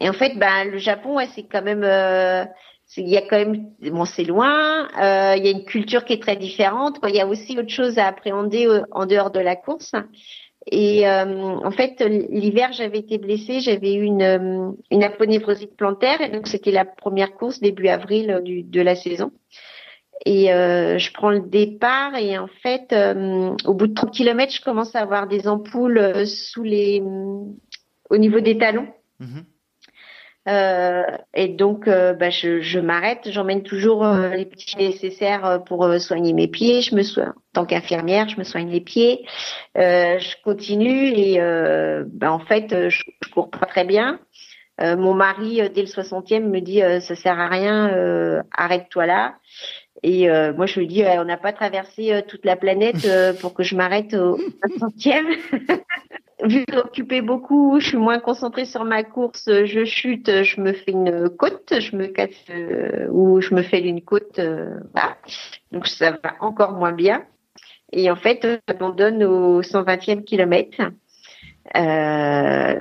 et en fait, bah, le Japon, ouais, c'est quand même il y a quand même bon c'est loin euh, il y a une culture qui est très différente. Il y a aussi autre chose à appréhender euh, en dehors de la course. Et euh, en fait l'hiver j'avais été blessée. J'avais eu une euh, une plantaire. Et donc c'était la première course début avril du, de la saison. Et je prends le départ. Et en fait au bout de 30 km je commence à avoir des ampoules sous les au niveau des talons. Mm-hmm. Euh, et donc, euh, bah, je, je m'arrête. J'emmène toujours euh, les petits nécessaires pour soigner mes pieds. Je me soigne, en tant qu'infirmière, je me soigne les pieds. je continue et bah, en fait, je, je, cours pas très bien. mon mari, dès le 60e, me dit ça sert à rien, arrête-toi là. Et moi, je lui dis, on n'a pas traversé toute la planète pour que je m'arrête au 60e. vu que beaucoup, je suis moins concentrée sur ma course, je chute, je me fais une côte, je me casse euh, ou je me fais une côte, euh, voilà. donc ça va encore moins bien. Et en fait, j'abandonne au 120e kilomètre. Euh,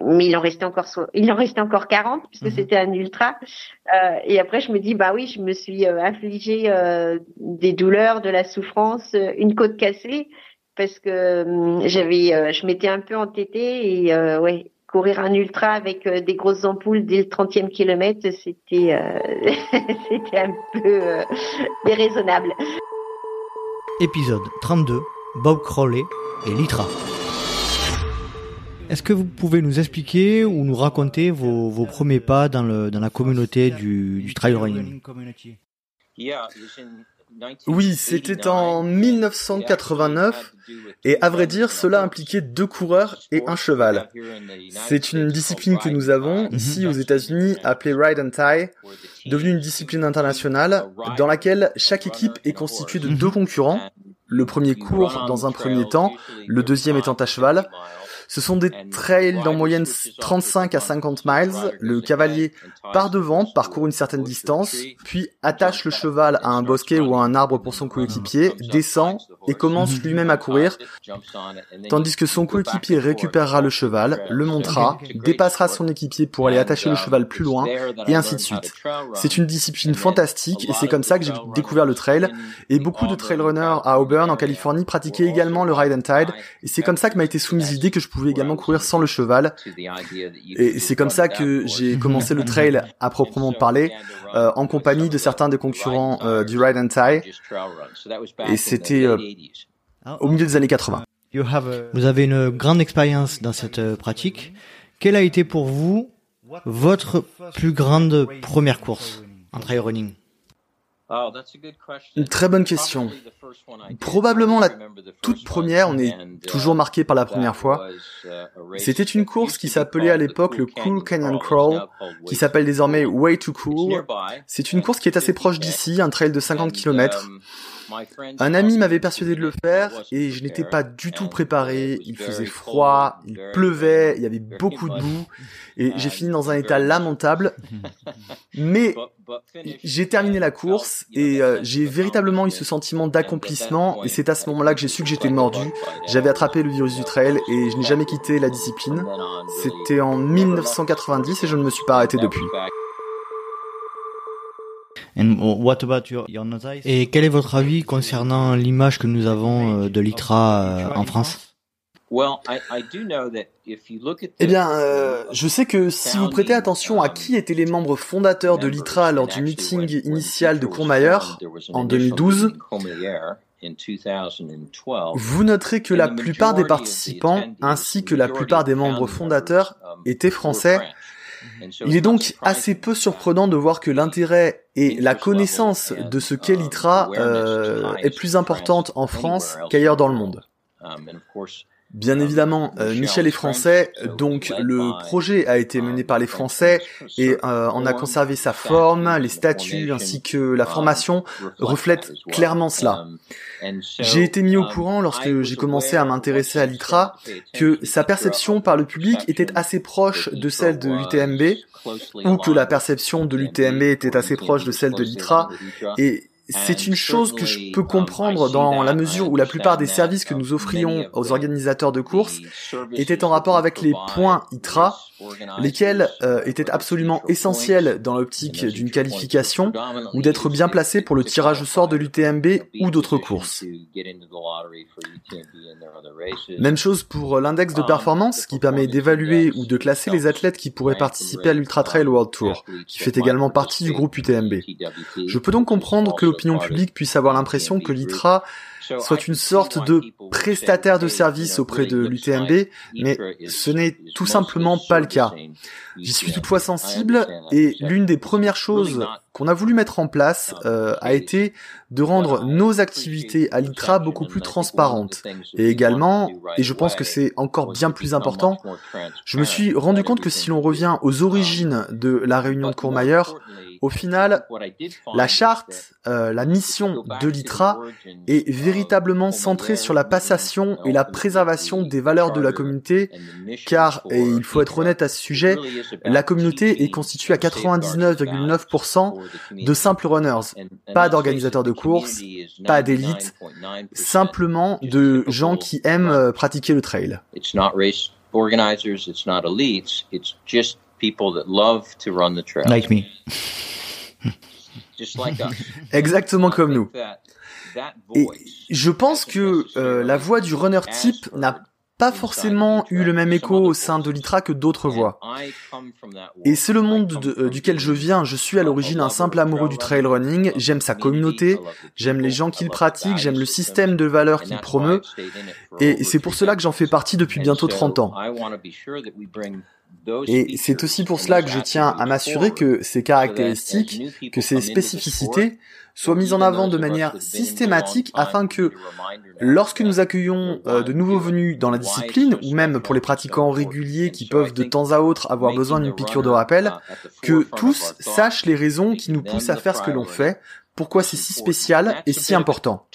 mais il en restait encore il en restait encore 40 puisque mhm. c'était un ultra euh, et après je me dis bah oui je me suis euh, infligé euh, des douleurs de la souffrance une côte cassée parce que hum, j'avais je m'étais un peu entêtée et ouais courir un ultra avec des grosses ampoules dès le 30e kilomètre c'était c'était un peu déraisonnable. Épisode 32 Bob Crowley et Litra est-ce que vous pouvez nous expliquer ou nous raconter vos, vos premiers pas dans, le, dans la communauté du, du trail running? Oui, c'était en 1989 et à vrai dire, cela impliquait deux coureurs et un cheval. C'est une discipline que nous avons ici aux États-Unis appelée Ride and Tie, devenue une discipline internationale dans laquelle chaque équipe est constituée de deux concurrents. Le premier court dans un premier temps, le deuxième étant à cheval. Ce sont des trails d'en moyenne 35 à 50 miles. Le cavalier part devant, parcourt une certaine distance, puis attache le cheval à un bosquet ou à un arbre pour son coéquipier, descend et commence lui-même à courir, tandis que son coéquipier récupérera le cheval, le montera, dépassera son équipier pour aller attacher le cheval plus loin, et ainsi de suite. C'est une discipline fantastique et c'est comme ça que j'ai découvert le trail. Et beaucoup de trail runners à Auburn en Californie pratiquaient également le ride and tide. Et c'est comme ça que m'a été soumise l'idée que je pouvais également courir sans le cheval. Et c'est comme ça que j'ai commencé le trail à proprement parler, euh, en compagnie de certains des concurrents euh, du Ride and Tie. Et c'était euh, au milieu des années 80. Vous avez une grande expérience dans cette pratique. Quelle a été pour vous votre plus grande première course en trail running? Une très bonne question. Probablement la toute première, on est toujours marqué par la première fois. Uh, C'était une course qui s'appelait à l'époque le Cool Canyon Crawl, qui s'appelle désormais Way to Cool. C'est une course qui est assez proche d'ici, un trail de 50 km. Un ami m'avait persuadé de le faire et je n'étais pas du tout préparé. Il faisait froid, il pleuvait, il y avait beaucoup de boue et j'ai fini dans un état lamentable. Mais j'ai terminé la course et euh, j'ai véritablement eu ce sentiment d'accomplissement et c'est à ce moment-là que j'ai su que j'étais mordu. J'avais attrapé le virus du trail et je n'ai jamais quitté la discipline. C'était en 1990 et je ne me suis pas arrêté depuis. Et quel est votre avis concernant l'image que nous avons euh, de l'ITRA euh, en France? Eh bien, euh, je sais que si vous prêtez attention à qui étaient les membres fondateurs de l'ITRA lors du meeting initial de Courmayeur en 2012, vous noterez que la plupart des participants, ainsi que la plupart des membres fondateurs, étaient français il est donc assez peu surprenant de voir que l'intérêt et la connaissance de ce qu'est l'ITRA euh, est plus importante en France qu'ailleurs dans le monde. Bien évidemment, euh, Michel est français, donc le projet a été mené par les Français et euh, on a conservé sa forme, les statuts ainsi que la formation reflètent clairement cela. J'ai été mis au courant lorsque j'ai commencé à m'intéresser à l'ITRA que sa perception par le public était assez proche de celle de l'UTMB ou que la perception de l'UTMB était assez proche de celle de l'ITRA et c'est une chose que je peux comprendre dans la mesure où la plupart des services que nous offrions aux organisateurs de courses étaient en rapport avec les points ITRA, lesquels euh, étaient absolument essentiels dans l'optique d'une qualification ou d'être bien placé pour le tirage au sort de l'UTMB ou d'autres courses. Même chose pour l'index de performance qui permet d'évaluer ou de classer les athlètes qui pourraient participer à l'Ultra Trail World Tour, qui fait également partie du groupe UTMB. Je peux donc comprendre que l'opinion publique puisse avoir l'impression que l'ITRA soit une sorte de prestataire de service auprès de l'UTMB, mais ce n'est tout simplement pas le cas. J'y suis toutefois sensible et l'une des premières choses qu'on a voulu mettre en place euh, a été de rendre nos activités à l'ITRA beaucoup plus transparentes. Et également, et je pense que c'est encore bien plus important, je me suis rendu compte que si l'on revient aux origines de la réunion de Courmayeur, au final, la charte, euh, la mission de l'ITRA est véritablement centrée sur la passation et la préservation des valeurs de la communauté, car, et il faut être honnête à ce sujet, la communauté est constituée à 99,9% de simples runners, pas d'organisateurs de courses, pas d'élites, simplement de gens qui aiment euh, pratiquer le trail. organizers, it's not elites, it's just people that love to run the trail. Like me. Just like us. Exactement comme nous. Et je pense que euh, la voix du runner type n'a pas forcément eu le même écho au sein de l'ITRA que d'autres voix. Et c'est le monde de, euh, duquel je viens. Je suis à l'origine un simple amoureux du trail running. J'aime sa communauté, j'aime les gens qui le pratiquent, j'aime le système de valeurs qu'il promeut. Et c'est pour cela que j'en fais partie depuis bientôt 30 ans. Et c'est aussi pour cela que je tiens à m'assurer que ces caractéristiques, que ces spécificités soient mises en avant de manière systématique afin que lorsque nous accueillons euh, de nouveaux venus dans la discipline, ou même pour les pratiquants réguliers qui peuvent de temps à autre avoir besoin d'une piqûre de rappel, que tous sachent les raisons qui nous poussent à faire ce que l'on fait, pourquoi c'est si spécial et si important.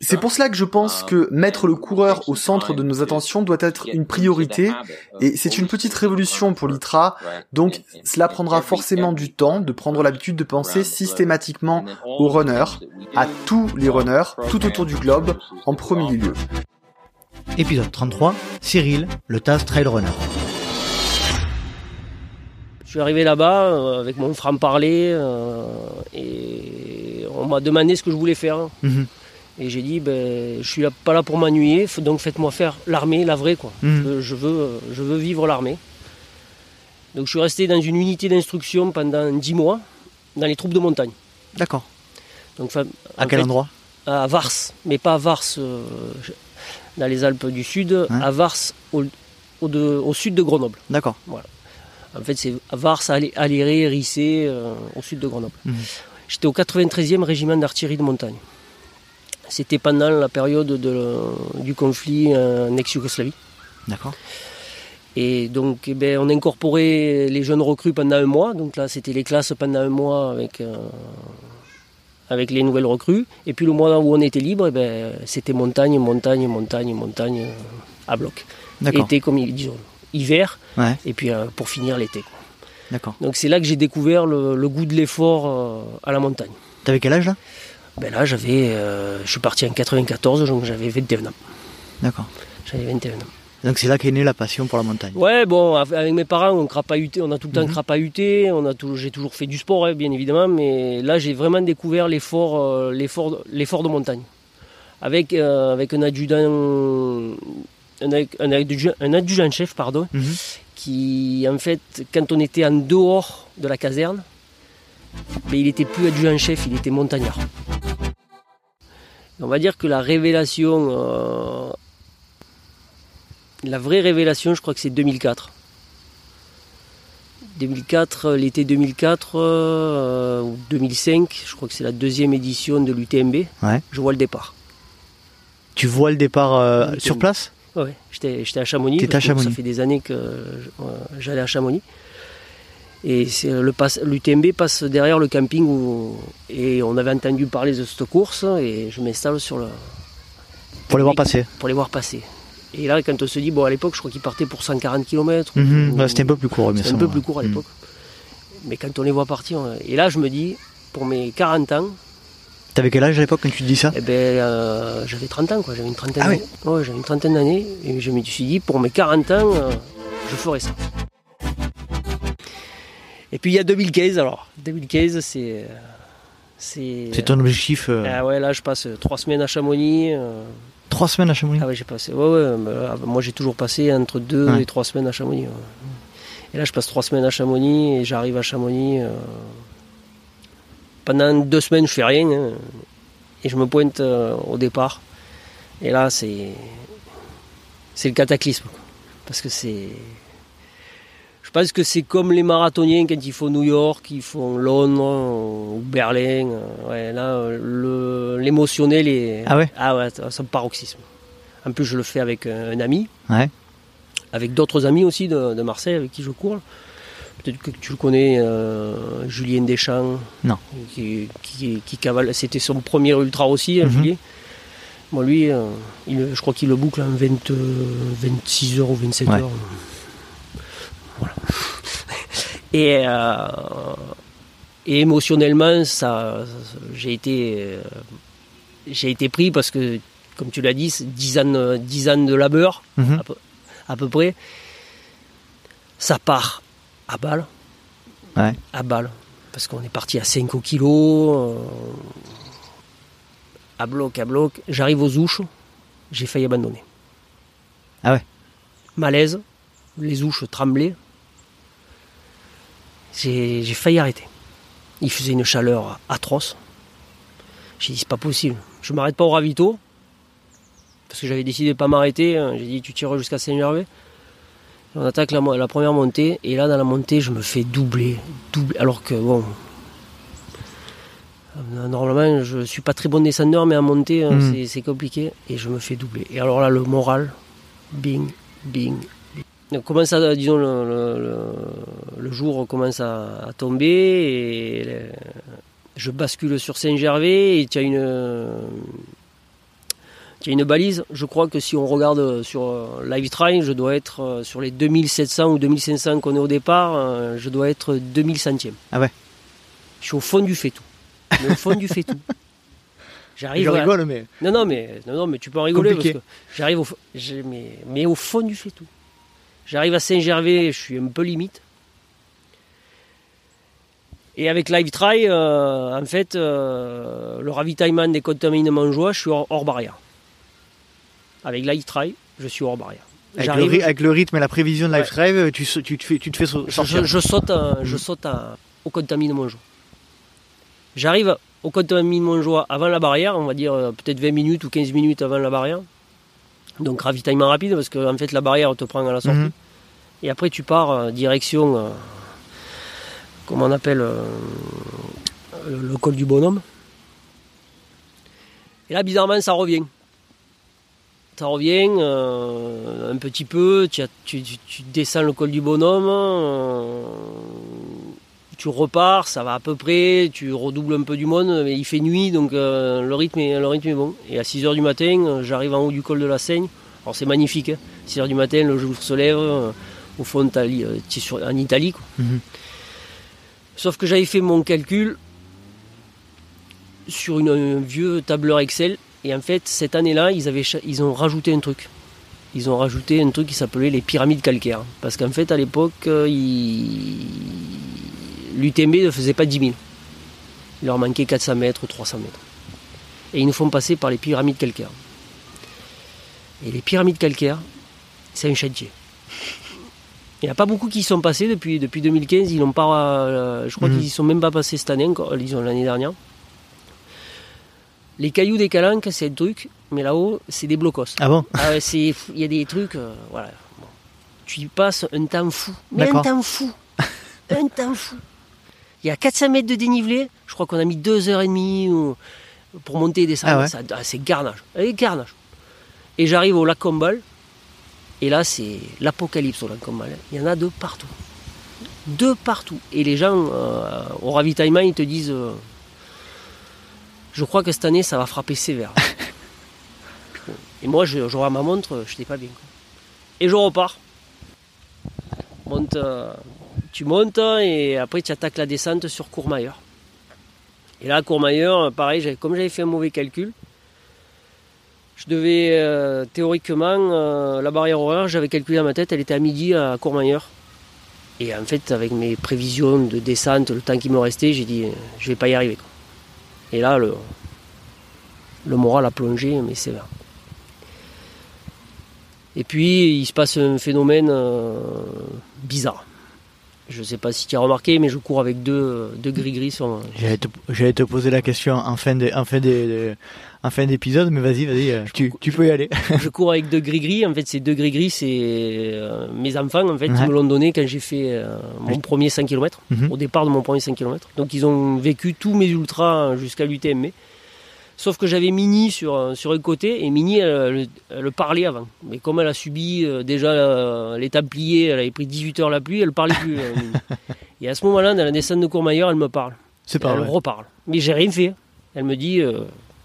C'est pour cela que je pense que mettre le coureur au centre de nos attentions doit être une priorité et c'est une petite révolution pour l'ITRA, donc cela prendra forcément du temps de prendre l'habitude de penser systématiquement aux runners, à tous les runners, tout autour du globe, en premier lieu. Épisode 33, Cyril, le TAS Trail Runner. Je suis arrivé là-bas euh, avec mon franc-parler euh, et on m'a demandé ce que je voulais faire. Mhm. Et j'ai dit, ben, je suis là- pas là pour m'ennuyer, donc faites-moi faire l'armée, la vraie. Quoi. Mhm. Je, veux, je, veux, euh, je veux vivre l'armée. Donc je suis resté dans une unité d'instruction pendant 10 mois, dans les troupes de montagne. D'accord. Donc, À quel fait, endroit? À Vars, mais pas à Vars, euh, dans les Alpes du Sud, à Vars, au, au de- au sud de Grenoble. D'accord. Voilà. En fait, c'est Vars, Alé- Aléré, Rissé, euh, au sud de Grenoble. Mhm. J'étais au 93e régiment d'artillerie de montagne. C'était pendant la période de- du conflit en ex-Yougoslavie. D'accord. Et donc, eh ben, on incorporait les jeunes recrues pendant un mois. Donc là, c'était les classes pendant un mois avec, euh, avec les nouvelles recrues. Et puis le mois où on était libre, eh ben, c'était montagne, montagne, montagne, montagne, euh, à bloc. D'accord. Été comme, disons, hiver. Ouais. Et puis euh, pour finir l'été. D'accord. Donc c'est là que j'ai découvert le, le goût de l'effort euh, à la montagne. T'avais quel âge là? Ben là, j'avais, euh, je suis parti en 94, donc j'avais 21 ans. D'accord. J'avais 21 ans. Donc c'est là qu'est née la passion pour la montagne. Ouais, bon, av- avec mes parents, on crapahutait, on a tout le temps Mhm. crapahuté, on a j'ai toujours fait du sport, hein, bien évidemment, mais là, j'ai vraiment découvert l'effort, l'effort, l'effort de montagne. Avec, avec un adjudant, un, un adjudant, un adjudant-chef, pardon, Mhm. qui, en fait, quand on était en dehors de la caserne, ben, il était plus adjudant-chef, il était montagnard. On va dire que la révélation, euh, la vraie révélation, je crois que c'est 2004. 2004, euh, l'été 2004 euh, ou 2005, je crois que c'est la deuxième édition de l'UTMB. Ouais. Je vois le départ. Tu vois le départ euh, sur place? Ouais, j'étais j'étais à Chamonix. À que Chamonix. Ça fait des années que euh, j'allais à Chamonix. Et c'est le pass- l'UTMB passe derrière le camping où, et on avait entendu parler de cette course et je m'installe sur le. Pour les voir passer. Pour les voir passer. Et là, quand on se dit, bon, à l'époque, je crois qu'ils partaient pour 140 km. Mhm. C'était un peu plus court, mais C'est un peu plus court à l'époque. Mais quand on les voit partir, on- et là, je me dis, pour mes 40 ans, T'avais quel âge à l'époque quand tu te dis ça eh ben, euh, j'avais 30 ans, quoi. J'avais une trentaine Ah oui. d'années. Ouais, j'avais une trentaine d'années. Et je me suis dit, pour mes 40 ans, euh, je ferai ça. Et puis il y a 2015, alors. 2015, c'est. euh, C'est C'est ton objectif euh, Ah ouais, là, je passe trois semaines à Chamonix. Trois semaines à Chamonix Ah ouais, j'ai passé. Ouais, ouais. moi, j'ai toujours passé entre deux Ouais. et trois semaines à Chamonix. ouais. Et là, je passe trois semaines à Chamonix et j'arrive à Chamonix. Euh, Pendant deux semaines, je fais rien. hein. et je me pointe euh, au départ. Et là, c'est. C'est le cataclysme. quoi. Parce que c'est. Je pense que c'est comme les marathoniens quand ils font New York, ils font Londres ou Berlin. euh, Ouais, là, euh, le- l'émotionnel est. Ah ouais? Ah ouais, c'est un paroxysme. En plus, je le fais avec un, un ami, Ouais. avec d'autres amis aussi de, de Marseille avec qui je cours. Peut-être que tu le connais, euh, Julien Deschamps. Non. Qui, qui, qui cavale. C'était son premier ultra aussi, hein, Mhm. Julien. Bon, lui, euh, il- je crois qu'il le boucle en 20, euh, 26 heures ou 27 Ouais. heures. Voilà. Et, euh, et émotionnellement, ça, j'ai été, j'ai été pris parce que, comme tu l'as dit, c'est 10 ans, 10 ans de labeur. Mhm. Après, à peu près. Ça part à balle. Ouais. À balle. Parce qu'on est parti à 5 au kilo. euh, à bloc, à bloc. J'arrive aux ouches. J'ai failli abandonner. Ah ouais. Malaise. Les ouches tremblaient. J'ai j'ai failli arrêter. Il faisait une chaleur atroce. J'ai dit, c'est pas possible. Je m'arrête pas au ravito. Parce que j'avais décidé de pas m'arrêter. J'ai dit, tu tires jusqu'à Saint-Gervais. On attaque la, première montée. Et là, dans la montée, je me fais doubler. doubler alors que, bon. euh, Normalement, je suis pas très bon descendeur, mais à monter, euh, Mhm. c'est- compliqué. Et je me fais doubler. Et alors là, le moral, bing, bing, bing. Donc, commence à, disons, le, le- le- le jour commence à, à tomber et je bascule sur Saint-Gervais et tu as une, tu as une balise. Je crois que si on regarde sur euh, Live Trail, je dois être euh, sur les 2700 ou 2500 qu'on est au départ, euh, je dois être 2000 centièmes. Ah ouais. Je suis au fond du fait tout. Au fond du fait tout. J'arrive. Je à- rigole, mais- Non, non, mais non, non, mais tu peux en rigoler Compliqué. parce que j'arrive au, mais, mais au fond du fait tout. J'arrive à Saint-Gervais, je suis un peu limite. Et avec Live Try, euh, en fait, euh, le ravitaillement des contaminements joie, je suis hors, hors barrière. Avec Live Try, je suis hors barrière. Avec le, avec rythme et la prévision de Live Ouais. Drive, tu, te fais, tu te fais sau- je, sortir. je- je saute, à- je saute à- au contaminement joie. J'arrive au contaminement joie avant la barrière, on va dire euh, peut-être 20 minutes ou 15 minutes avant la barrière. Donc ravitaillement rapide parce que en fait la barrière te prend à la sortie. Mhm. Et après tu pars euh, direction, euh, comment on appelle, euh, le, le col du bonhomme. Et là bizarrement ça revient. Ça revient euh, un petit peu, tu, as- tu- descends le col du bonhomme, euh, tu repars, ça va à peu près, tu redoubles un peu du monde, mais il fait nuit, donc euh, le, rythme est, le rythme est bon. Et à 6h du matin, j'arrive en haut du col de la Seigne. Alors c'est magnifique, hein. 6h du matin, le jour se lève, au fond, tu es en Italie. quoi. Mhm. Sauf que j'avais fait mon calcul sur une, un vieux tableur Excel, et en fait, cette année-là, ils, avaient, ils ont rajouté un truc. Ils ont rajouté un truc qui s'appelait les pyramides calcaires. Parce qu'en fait, à l'époque, euh, ils- l'UTMB ne faisait pas 10 000. Il leur manquait 400 mètres ou 300 mètres. Et ils nous font passer par les pyramides calcaires. Et les pyramides calcaires, c'est un chantier. Il n'y a pas beaucoup qui y sont passés depuis, depuis 2015. Ils n'ont pas, euh, je crois Mhm. qu'ils y sont même pas passés cette année encore, disons l'année dernière. Les cailloux des calanques, c'est un truc, mais là-haut, c'est des blocos. Ah bon Ah il y a des trucs, euh, voilà. Bon. Tu y passes un temps fou. Mais un temps fou. un temps fou. Il y a 400 mètres de dénivelé. Je crois qu'on a mis 2h30 ou- pour monter et descendre. Ah ouais. Ah, c'est garnage. Et garnage. Et j'arrive au lac Combal. Et là, c'est l'apocalypse au lac Combal. Il y en a de partout. De partout. Et les gens, euh, au ravitaillement, ils te disent euh, Je crois que cette année, ça va frapper sévère. et moi, je, je vois ma montre, je n'étais pas bien. quoi. Et je repars. Monte, euh, tu montes et après, tu attaques la descente sur Courmayeur. Et là, à Courmayeur, pareil, comme j'avais fait un mauvais calcul, je devais euh, théoriquement, euh, la barrière horaire, j'avais calculé dans ma tête, elle était à midi à Courmayeur. Et en fait, avec mes prévisions de descente, le temps qui me restait, j'ai dit, euh, je vais pas y arriver. quoi. Et là, le, moral a plongé, mais sévère. Et puis, il se passe un phénomène euh, bizarre. Je ne sais pas si tu as remarqué, mais je cours avec deux, deux gris-gris sur, J'allais te, j'allais te poser la question en fin de, en fin de, de- en fin d'épisode, mais vas-y, vas-y, euh, tu, tu peux y aller. je cours avec deux gris-gris. En fait, ces deux gris-gris, c'est euh, mes enfants, en fait, Ouais. qui me l'ont donné quand j'ai fait euh, mon premier 5 km, Mhm. au départ de mon premier 5 km. Donc, ils ont vécu tous mes ultras jusqu'à l'UTMB. Sauf que j'avais Mini sur, un- sur un côté et Mini, elle, elle- elle parlait avant. Mais comme elle a subi euh, déjà euh, les Templiers, elle avait pris 18 heures la pluie, elle parlait plus. euh, Mini. et à ce moment-là, dans la descente de Courmayeur, elle me parle. C'est pas Elle reparle. Mais j'ai rien fait. Elle me dit, euh,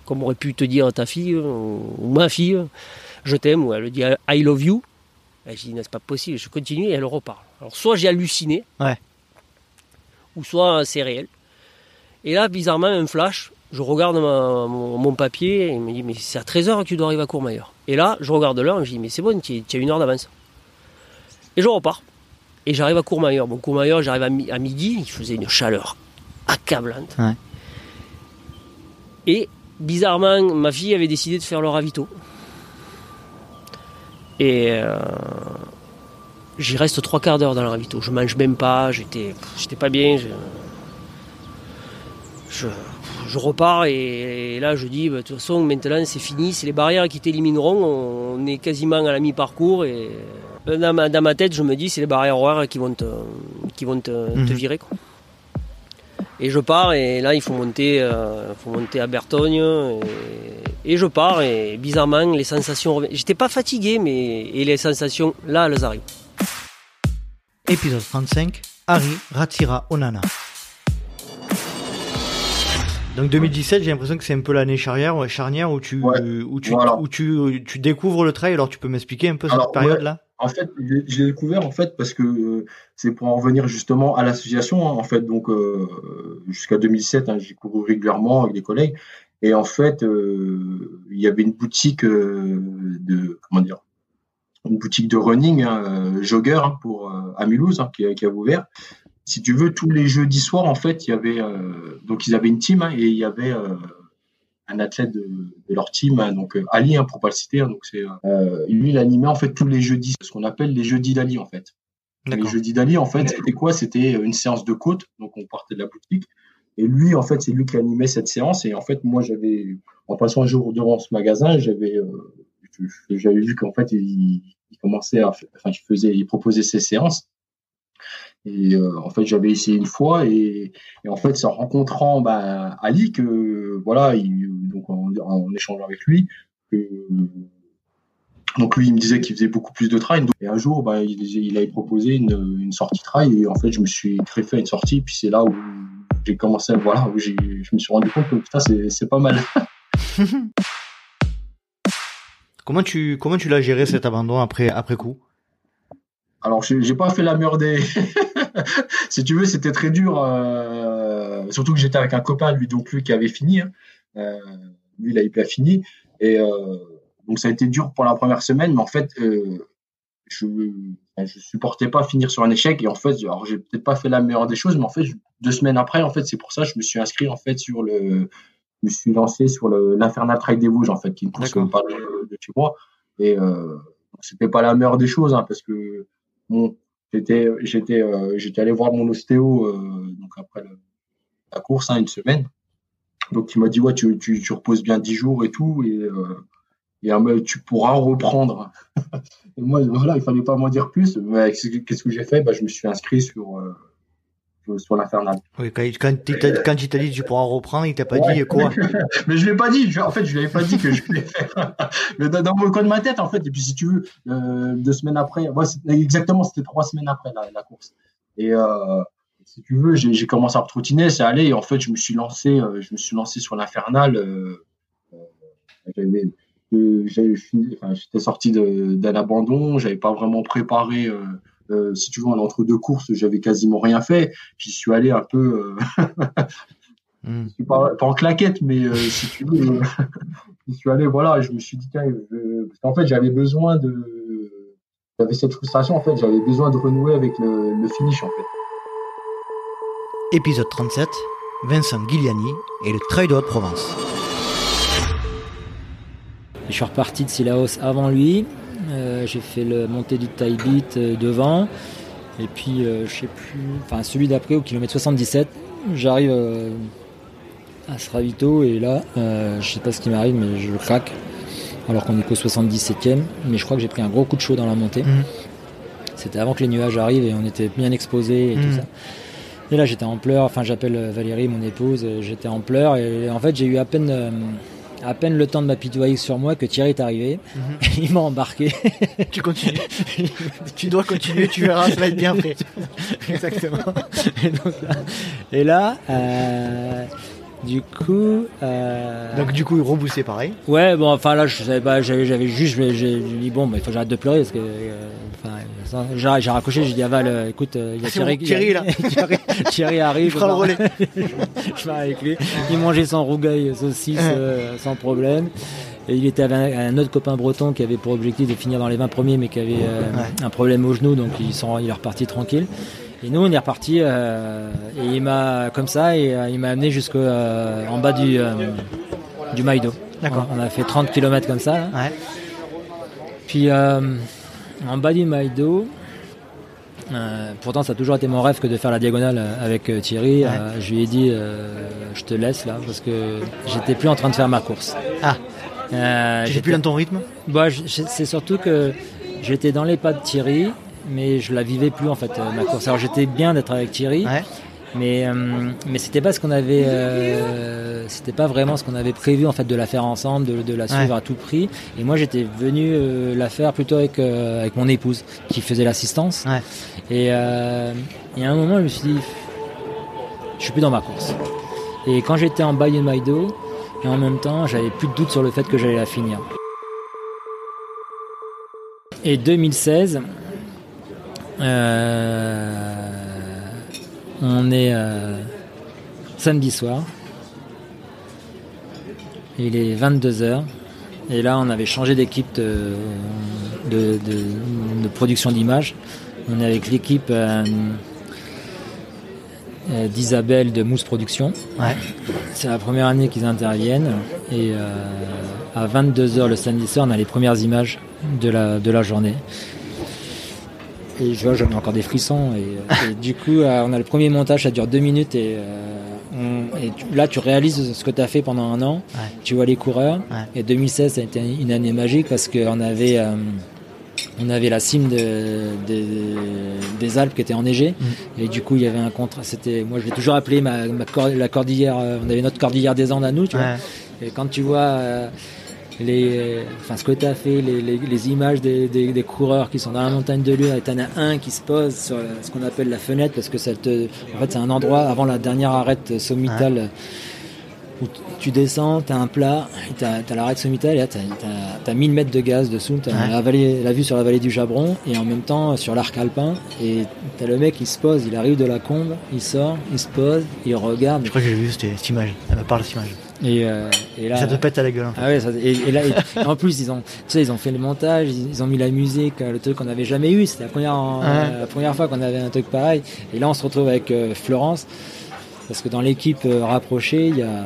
comme aurait pu te dire ta fille euh, ou ma fille, je t'aime, ou elle dit I love you. Et je dis, c'est pas possible, je continue et elle reparle. Alors, soit j'ai halluciné, Ouais. ou soit c'est réel. Et là, bizarrement, un flash, je regarde ma- mon, mon papier et il me dit, mais c'est à 13h que tu dois arriver à Courmayeur. Et là, je regarde l'heure et je dis, mais c'est bon, tu as une heure d'avance. Et je repars. Et j'arrive à Courmayeur. Bon, Courmayeur, j'arrive à, mi- à midi, il faisait une chaleur accablante. Ouais. Et bizarrement, ma fille avait décidé de faire le ravito. Et euh, j'y reste trois quarts d'heure dans le ravito. Je mange même pas, j'étais, j'étais pas bien. Je, je, je repars et, et là je dis, bah, de toute façon maintenant c'est fini, c'est les barrières qui t'élimineront. On est quasiment à la mi-parcours et euh, dans ma, dans ma tête je me dis c'est les barrières horaires qui vont te, qui vont te, te Mhm. virer. Quoi. Et je pars et là il faut monter, euh, faut monter à Bertogne et, et je pars et bizarrement les sensations reviennent. J'étais pas fatigué mais et les sensations là elles arrivent. Épisode 35, Harry Ratira Onana. Donc 2017, j'ai l'impression que c'est un peu l'année charnière, charnière où tu où tu voilà. où tu tu découvres le trail. Alors tu peux m'expliquer un peu Alors, cette période ouais, là En fait, je l'ai- découvert en fait parce que euh, c'est pour en revenir justement à l'association. hein, en fait, donc euh, jusqu'à 2007, hein, j'ai couru régulièrement avec des collègues. Et en fait, euh, il y avait une boutique de comment dire, une boutique de running, hein, jogger pour à Mulhouse qui, a- qui avait ouvert. Si tu veux, tous les jeudis soirs, en fait, il y avait euh, donc ils avaient une team hein, et il y avait euh, un athlète de, de leur team, hein, donc euh, Ali, hein, pour pas le citer, hein, donc c'est euh, lui il animait en fait tous les jeudis, ce qu'on appelle les jeudis d'Ali en fait. Les jeudis d'Ali en fait c'était quoi? C'était une séance de côte, donc on partait de la boutique et lui en fait c'est lui qui animait cette séance et en fait moi j'avais en passant un jour devant ce magasin j'avais euh, j'avais vu qu'en fait il, il commençait à enfin il faisait il proposait ses séances et euh, en fait, j'avais essayé une fois et, et en fait, c'est en rencontrant bah, Ali que voilà, il, donc en, en échangeant avec lui, que, donc lui, il me disait qu'il faisait beaucoup plus de trail. Et un jour, bah, il, il avait proposé une, une sortie trail et en fait, je me suis greffé à une sortie. Puis c'est là où j'ai commencé, à- voilà, où je me suis rendu compte que putain, c'est, c'est pas mal. Comment tu comment tu l'as géré cet abandon après après coup? Alors, j'ai pas fait la meilleure des. si tu veux, c'était très dur. euh, Surtout que j'étais avec un copain, lui donc lui qui avait fini. hein. Euh, lui, il avait pas fini. Et euh, donc, ça a été dur pour la première semaine, mais en fait, euh, je je supportais pas finir sur un échec. Et en fait, alors j'ai peut-être pas fait la meilleure des choses, mais en fait, deux semaines après, en fait, c'est pour ça que je me suis inscrit en fait sur le. Je me suis lancé sur le l'Infernal Trail des Vosges, en fait, qui une course pas de, de chez moi. Et euh, c'était pas la meilleure des choses, hein, parce que bon, j'étais j'étais euh, j'étais allé voir mon ostéo euh, donc après la course hein, une semaine. Donc il m'a dit ouais tu, tu, reposes bien 10 jours et tout et euh, et euh, mais tu pourras reprendre. Et moi voilà il fallait pas m'en dire plus. Qu'est-ce que j'ai fait? Bah, je me suis inscrit sur euh, sur l'infernal Oui, quand, quand, quand il t'a dit tu pourras reprendre, il t'a pas Ouais. dit quoi mais je l'ai pas dit. Je- en fait, je l'avais pas dit que je l'ai fait. mais dans, dans mon coin de ma tête, en fait. Et puis, si tu veux, euh, deux semaines après, ouais, exactement, c'était trois semaines après la, la course. Et euh, si tu veux, j'ai commencé à trottiner, c'est allé. Et en fait, je me suis lancé, euh, je me suis lancé sur l'infernal. Euh, j'avais- j'avais fini- enfin, j'étais sorti d'un abandon. J'avais pas vraiment préparé. Euh, si tu veux, en entre deux courses, j'avais quasiment rien fait. J'y suis allé un peu. euh, Hmm. je suis pas, pas en claquette, mais euh, si tu veux, j'y suis allé, voilà, je me suis dit, tiens, je- parce qu'en fait, j'avais besoin de, j'avais cette frustration, en fait, j'avais besoin de renouer avec le, le finish, en fait. Épisode 37, Vincent Guiliani et le Trail de Haute-Provence. Je suis reparti de Silaos avant lui. Euh, j'ai fait le montée du taille beat euh, devant. Et puis, euh, je sais plus, enfin celui d'après au kilomètre 77, j'arrive à ce ravito et là, euh, je sais pas ce qui m'arrive, mais je craque. Alors qu'on est qu'au 77e, mais je crois que j'ai pris un gros coup de chaud dans la montée. Mhm. C'était avant que les nuages arrivent et on était bien exposés et tout Mhm. ça. Et là, j'étais en pleurs. Enfin, j'appelle Valérie, mon épouse. J'étais en pleurs et en fait, j'ai eu à peine, à peine le temps de m'apitoyer sur moi que Thierry est arrivé. Il m'a embarqué. Tu continues. tu dois continuer, tu verras, ça va être bien fait. Exactement. et, donc là, et là, euh, du coup. euh, Donc du coup, pareil. Ouais, bon, enfin là, je savais pas, j'avais, juste, j'ai j'ai dit bon, bah, il faut que j'arrête de pleurer parce que, euh, enfin, j'ai, raccroché, j'ai dit à Val, euh, écoute, euh, il y a Ah, Thierry, bon, Thierry, il y a- là. Thierry, Thierry arrive. Je le pars- relais. je pars avec lui. Il mangeait son rougail saucisse euh, sans problème. Et il était avec un, autre copain breton qui avait pour objectif de finir dans les 20 premiers, mais qui avait un problème au genou, donc ils sont, il est reparti tranquille. Et nous, on est reparti, euh, et il m'a, comme ça, et il m'a amené jusqu'en bas du, du Maïdo. D'accord. On a fait 30 km comme ça. Puis, en bas du Maïdo, euh, pourtant, ça a toujours été mon rêve que de faire la diagonale avec euh, Thierry. Euh, je lui ai dit, je te laisse là, parce que j'étais plus en train de faire ma course. Ah. j'étais plus dans ton rythme? Bah, c'est surtout que j'étais dans les pas de Thierry, mais je la vivais plus en fait ma course. Alors j'étais bien d'être avec Thierry. Mais, mais c'était pas ce qu'on avait c'était pas vraiment ce qu'on avait prévu en fait de la faire ensemble, de, la suivre à tout prix. Et moi j'étais venu euh, la faire plutôt avec euh, avec mon épouse qui faisait l'assistance. Et euh, il y a un moment je me suis dit je suis plus dans ma course. Et quand j'étais en Bayern Maido, et en même temps j'avais plus de doute sur le fait que j'allais la finir. Et 2016, on est samedi soir. Il est 22h. Et là, on avait changé d'équipe de, de, production d'images. On est avec l'équipe euh, euh, d'Isabelle de Mousse Production. C'est la première année qu'ils interviennent. Et euh, à 22h le samedi soir, on a les premières images de la, de la journée. Et je vois, j'en ai encore des frissons. Et, du coup, on a le premier montage, ça dure deux minutes. Et et là, tu réalises ce que tu as fait pendant un an. Tu vois les coureurs. Et 2016, ça a été une année magique parce qu'on avait, euh, on avait la cime de, des Alpes qui était enneigée. Mm. Et du coup, il y avait un contrat. C'était, moi, je l'ai toujours appelé ma, la cordillère. Euh, on avait notre cordillère des Andes à nous. Tu vois. Et quand tu vois. Euh, les, enfin, ce que tu as fait, les, les, images des, des, coureurs qui sont dans la montagne de Lure, et tu en as un qui se pose sur ce qu'on appelle la fenêtre, parce que ça te, en fait, c'est un endroit avant la dernière arête sommitale où tu descends, tu as un plat, tu as, l'arête sommitale, et tu as, 1000 mètres de gaz dessous, tu as la, vue sur la vallée du Jabron, et en même temps sur l'arc alpin, et tu as le mec qui se pose, il arrive de la combe, il sort, il se pose, il regarde. Je crois que j'ai vu cette, image, elle me parle cette image. Et, euh, et, là, ça te pète à la gueule. Ah ouais, et, là, en plus ils ont, tu sais, ils ont fait le montage, ils, ont mis la musique, le truc qu'on n'avait jamais eu. C'était la première, la première fois qu'on avait un truc pareil. Et là, on se retrouve avec euh, Florence, parce que dans l'équipe euh, rapprochée, il y a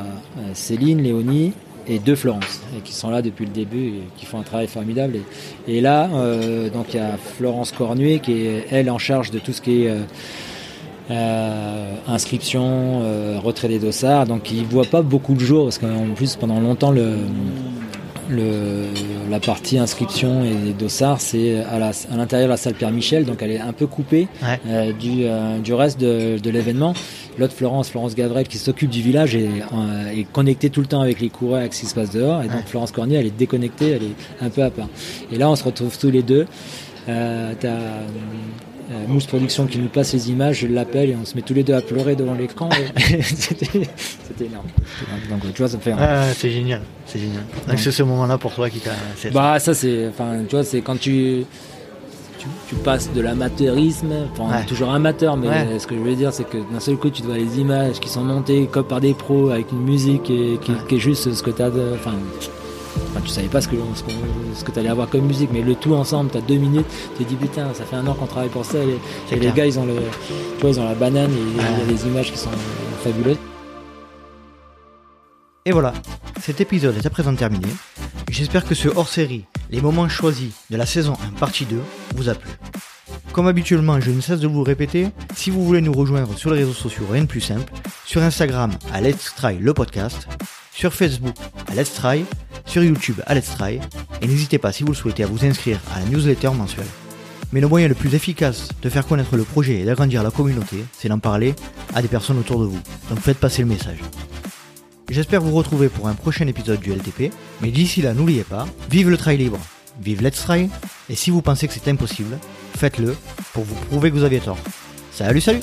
Céline, Léonie et deux Florence, et qui sont là depuis le début et qui font un travail formidable. Et, là, donc il y a Florence Cornuet qui est elle en charge de tout ce qui est euh, inscription, euh, retrait des dossards. Donc il voit pas beaucoup de jours parce qu'en plus pendant longtemps le, le, la partie inscription et les dossards c'est à l'intérieur de la salle Pierre Michel, donc elle est un peu coupée euh, du, du reste de, de l'événement. L'autre Florence, Florence Gavrel qui s'occupe du village est, est connectée tout le temps avec les coureurs, avec ce qui se passe dehors. Et donc Florence Cornier elle est déconnectée, elle est un peu à part. Et là on se retrouve tous les deux. Euh, euh, Mousse Production qui nous passe les images, je l'appelle et on se met tous les deux à pleurer devant l'écran. C'était énorme. Donc tu vois, ça fait. c'est génial, c'est génial. Donc c'est ce moment-là pour toi qui t'a. Bah ça c'est, enfin tu vois, c'est quand tu, tu, passes de l'amateurisme, enfin toujours amateur, mais ce que je veux dire c'est que d'un seul coup tu vois les images qui sont montées comme par des pros avec une musique et qui, qui est juste ce que tu as de, enfin Enfin, tu savais pas ce que, ce, que tu allais avoir comme musique, mais le tout ensemble, tu as deux minutes, tu te dis putain, ça fait un an qu'on travaille pour ça, et, les gars, ils ont, le, tu vois, ils ont la banane, et il y a des images qui sont fabuleuses. Et voilà, cet épisode est à présent terminé. J'espère que ce hors-série, les moments choisis de la saison 1 partie 2, vous a plu. Comme habituellement, je ne cesse de vous répéter, si vous voulez nous rejoindre sur les réseaux sociaux, rien de plus simple, sur Instagram à Let's Try le podcast, sur Facebook à Let's Try, sur YouTube à Let's Try, et n'hésitez pas si vous le souhaitez à vous inscrire à la newsletter mensuelle. Mais le moyen le plus efficace de faire connaître le projet et d'agrandir la communauté, c'est d'en parler à des personnes autour de vous. Donc faites passer le message. J'espère vous retrouver pour un prochain épisode du LTP, mais d'ici là n'oubliez pas, vive le trail libre, vive Let's Try, et si vous pensez que c'est impossible, faites-le pour vous prouver que vous aviez tort. Salut salut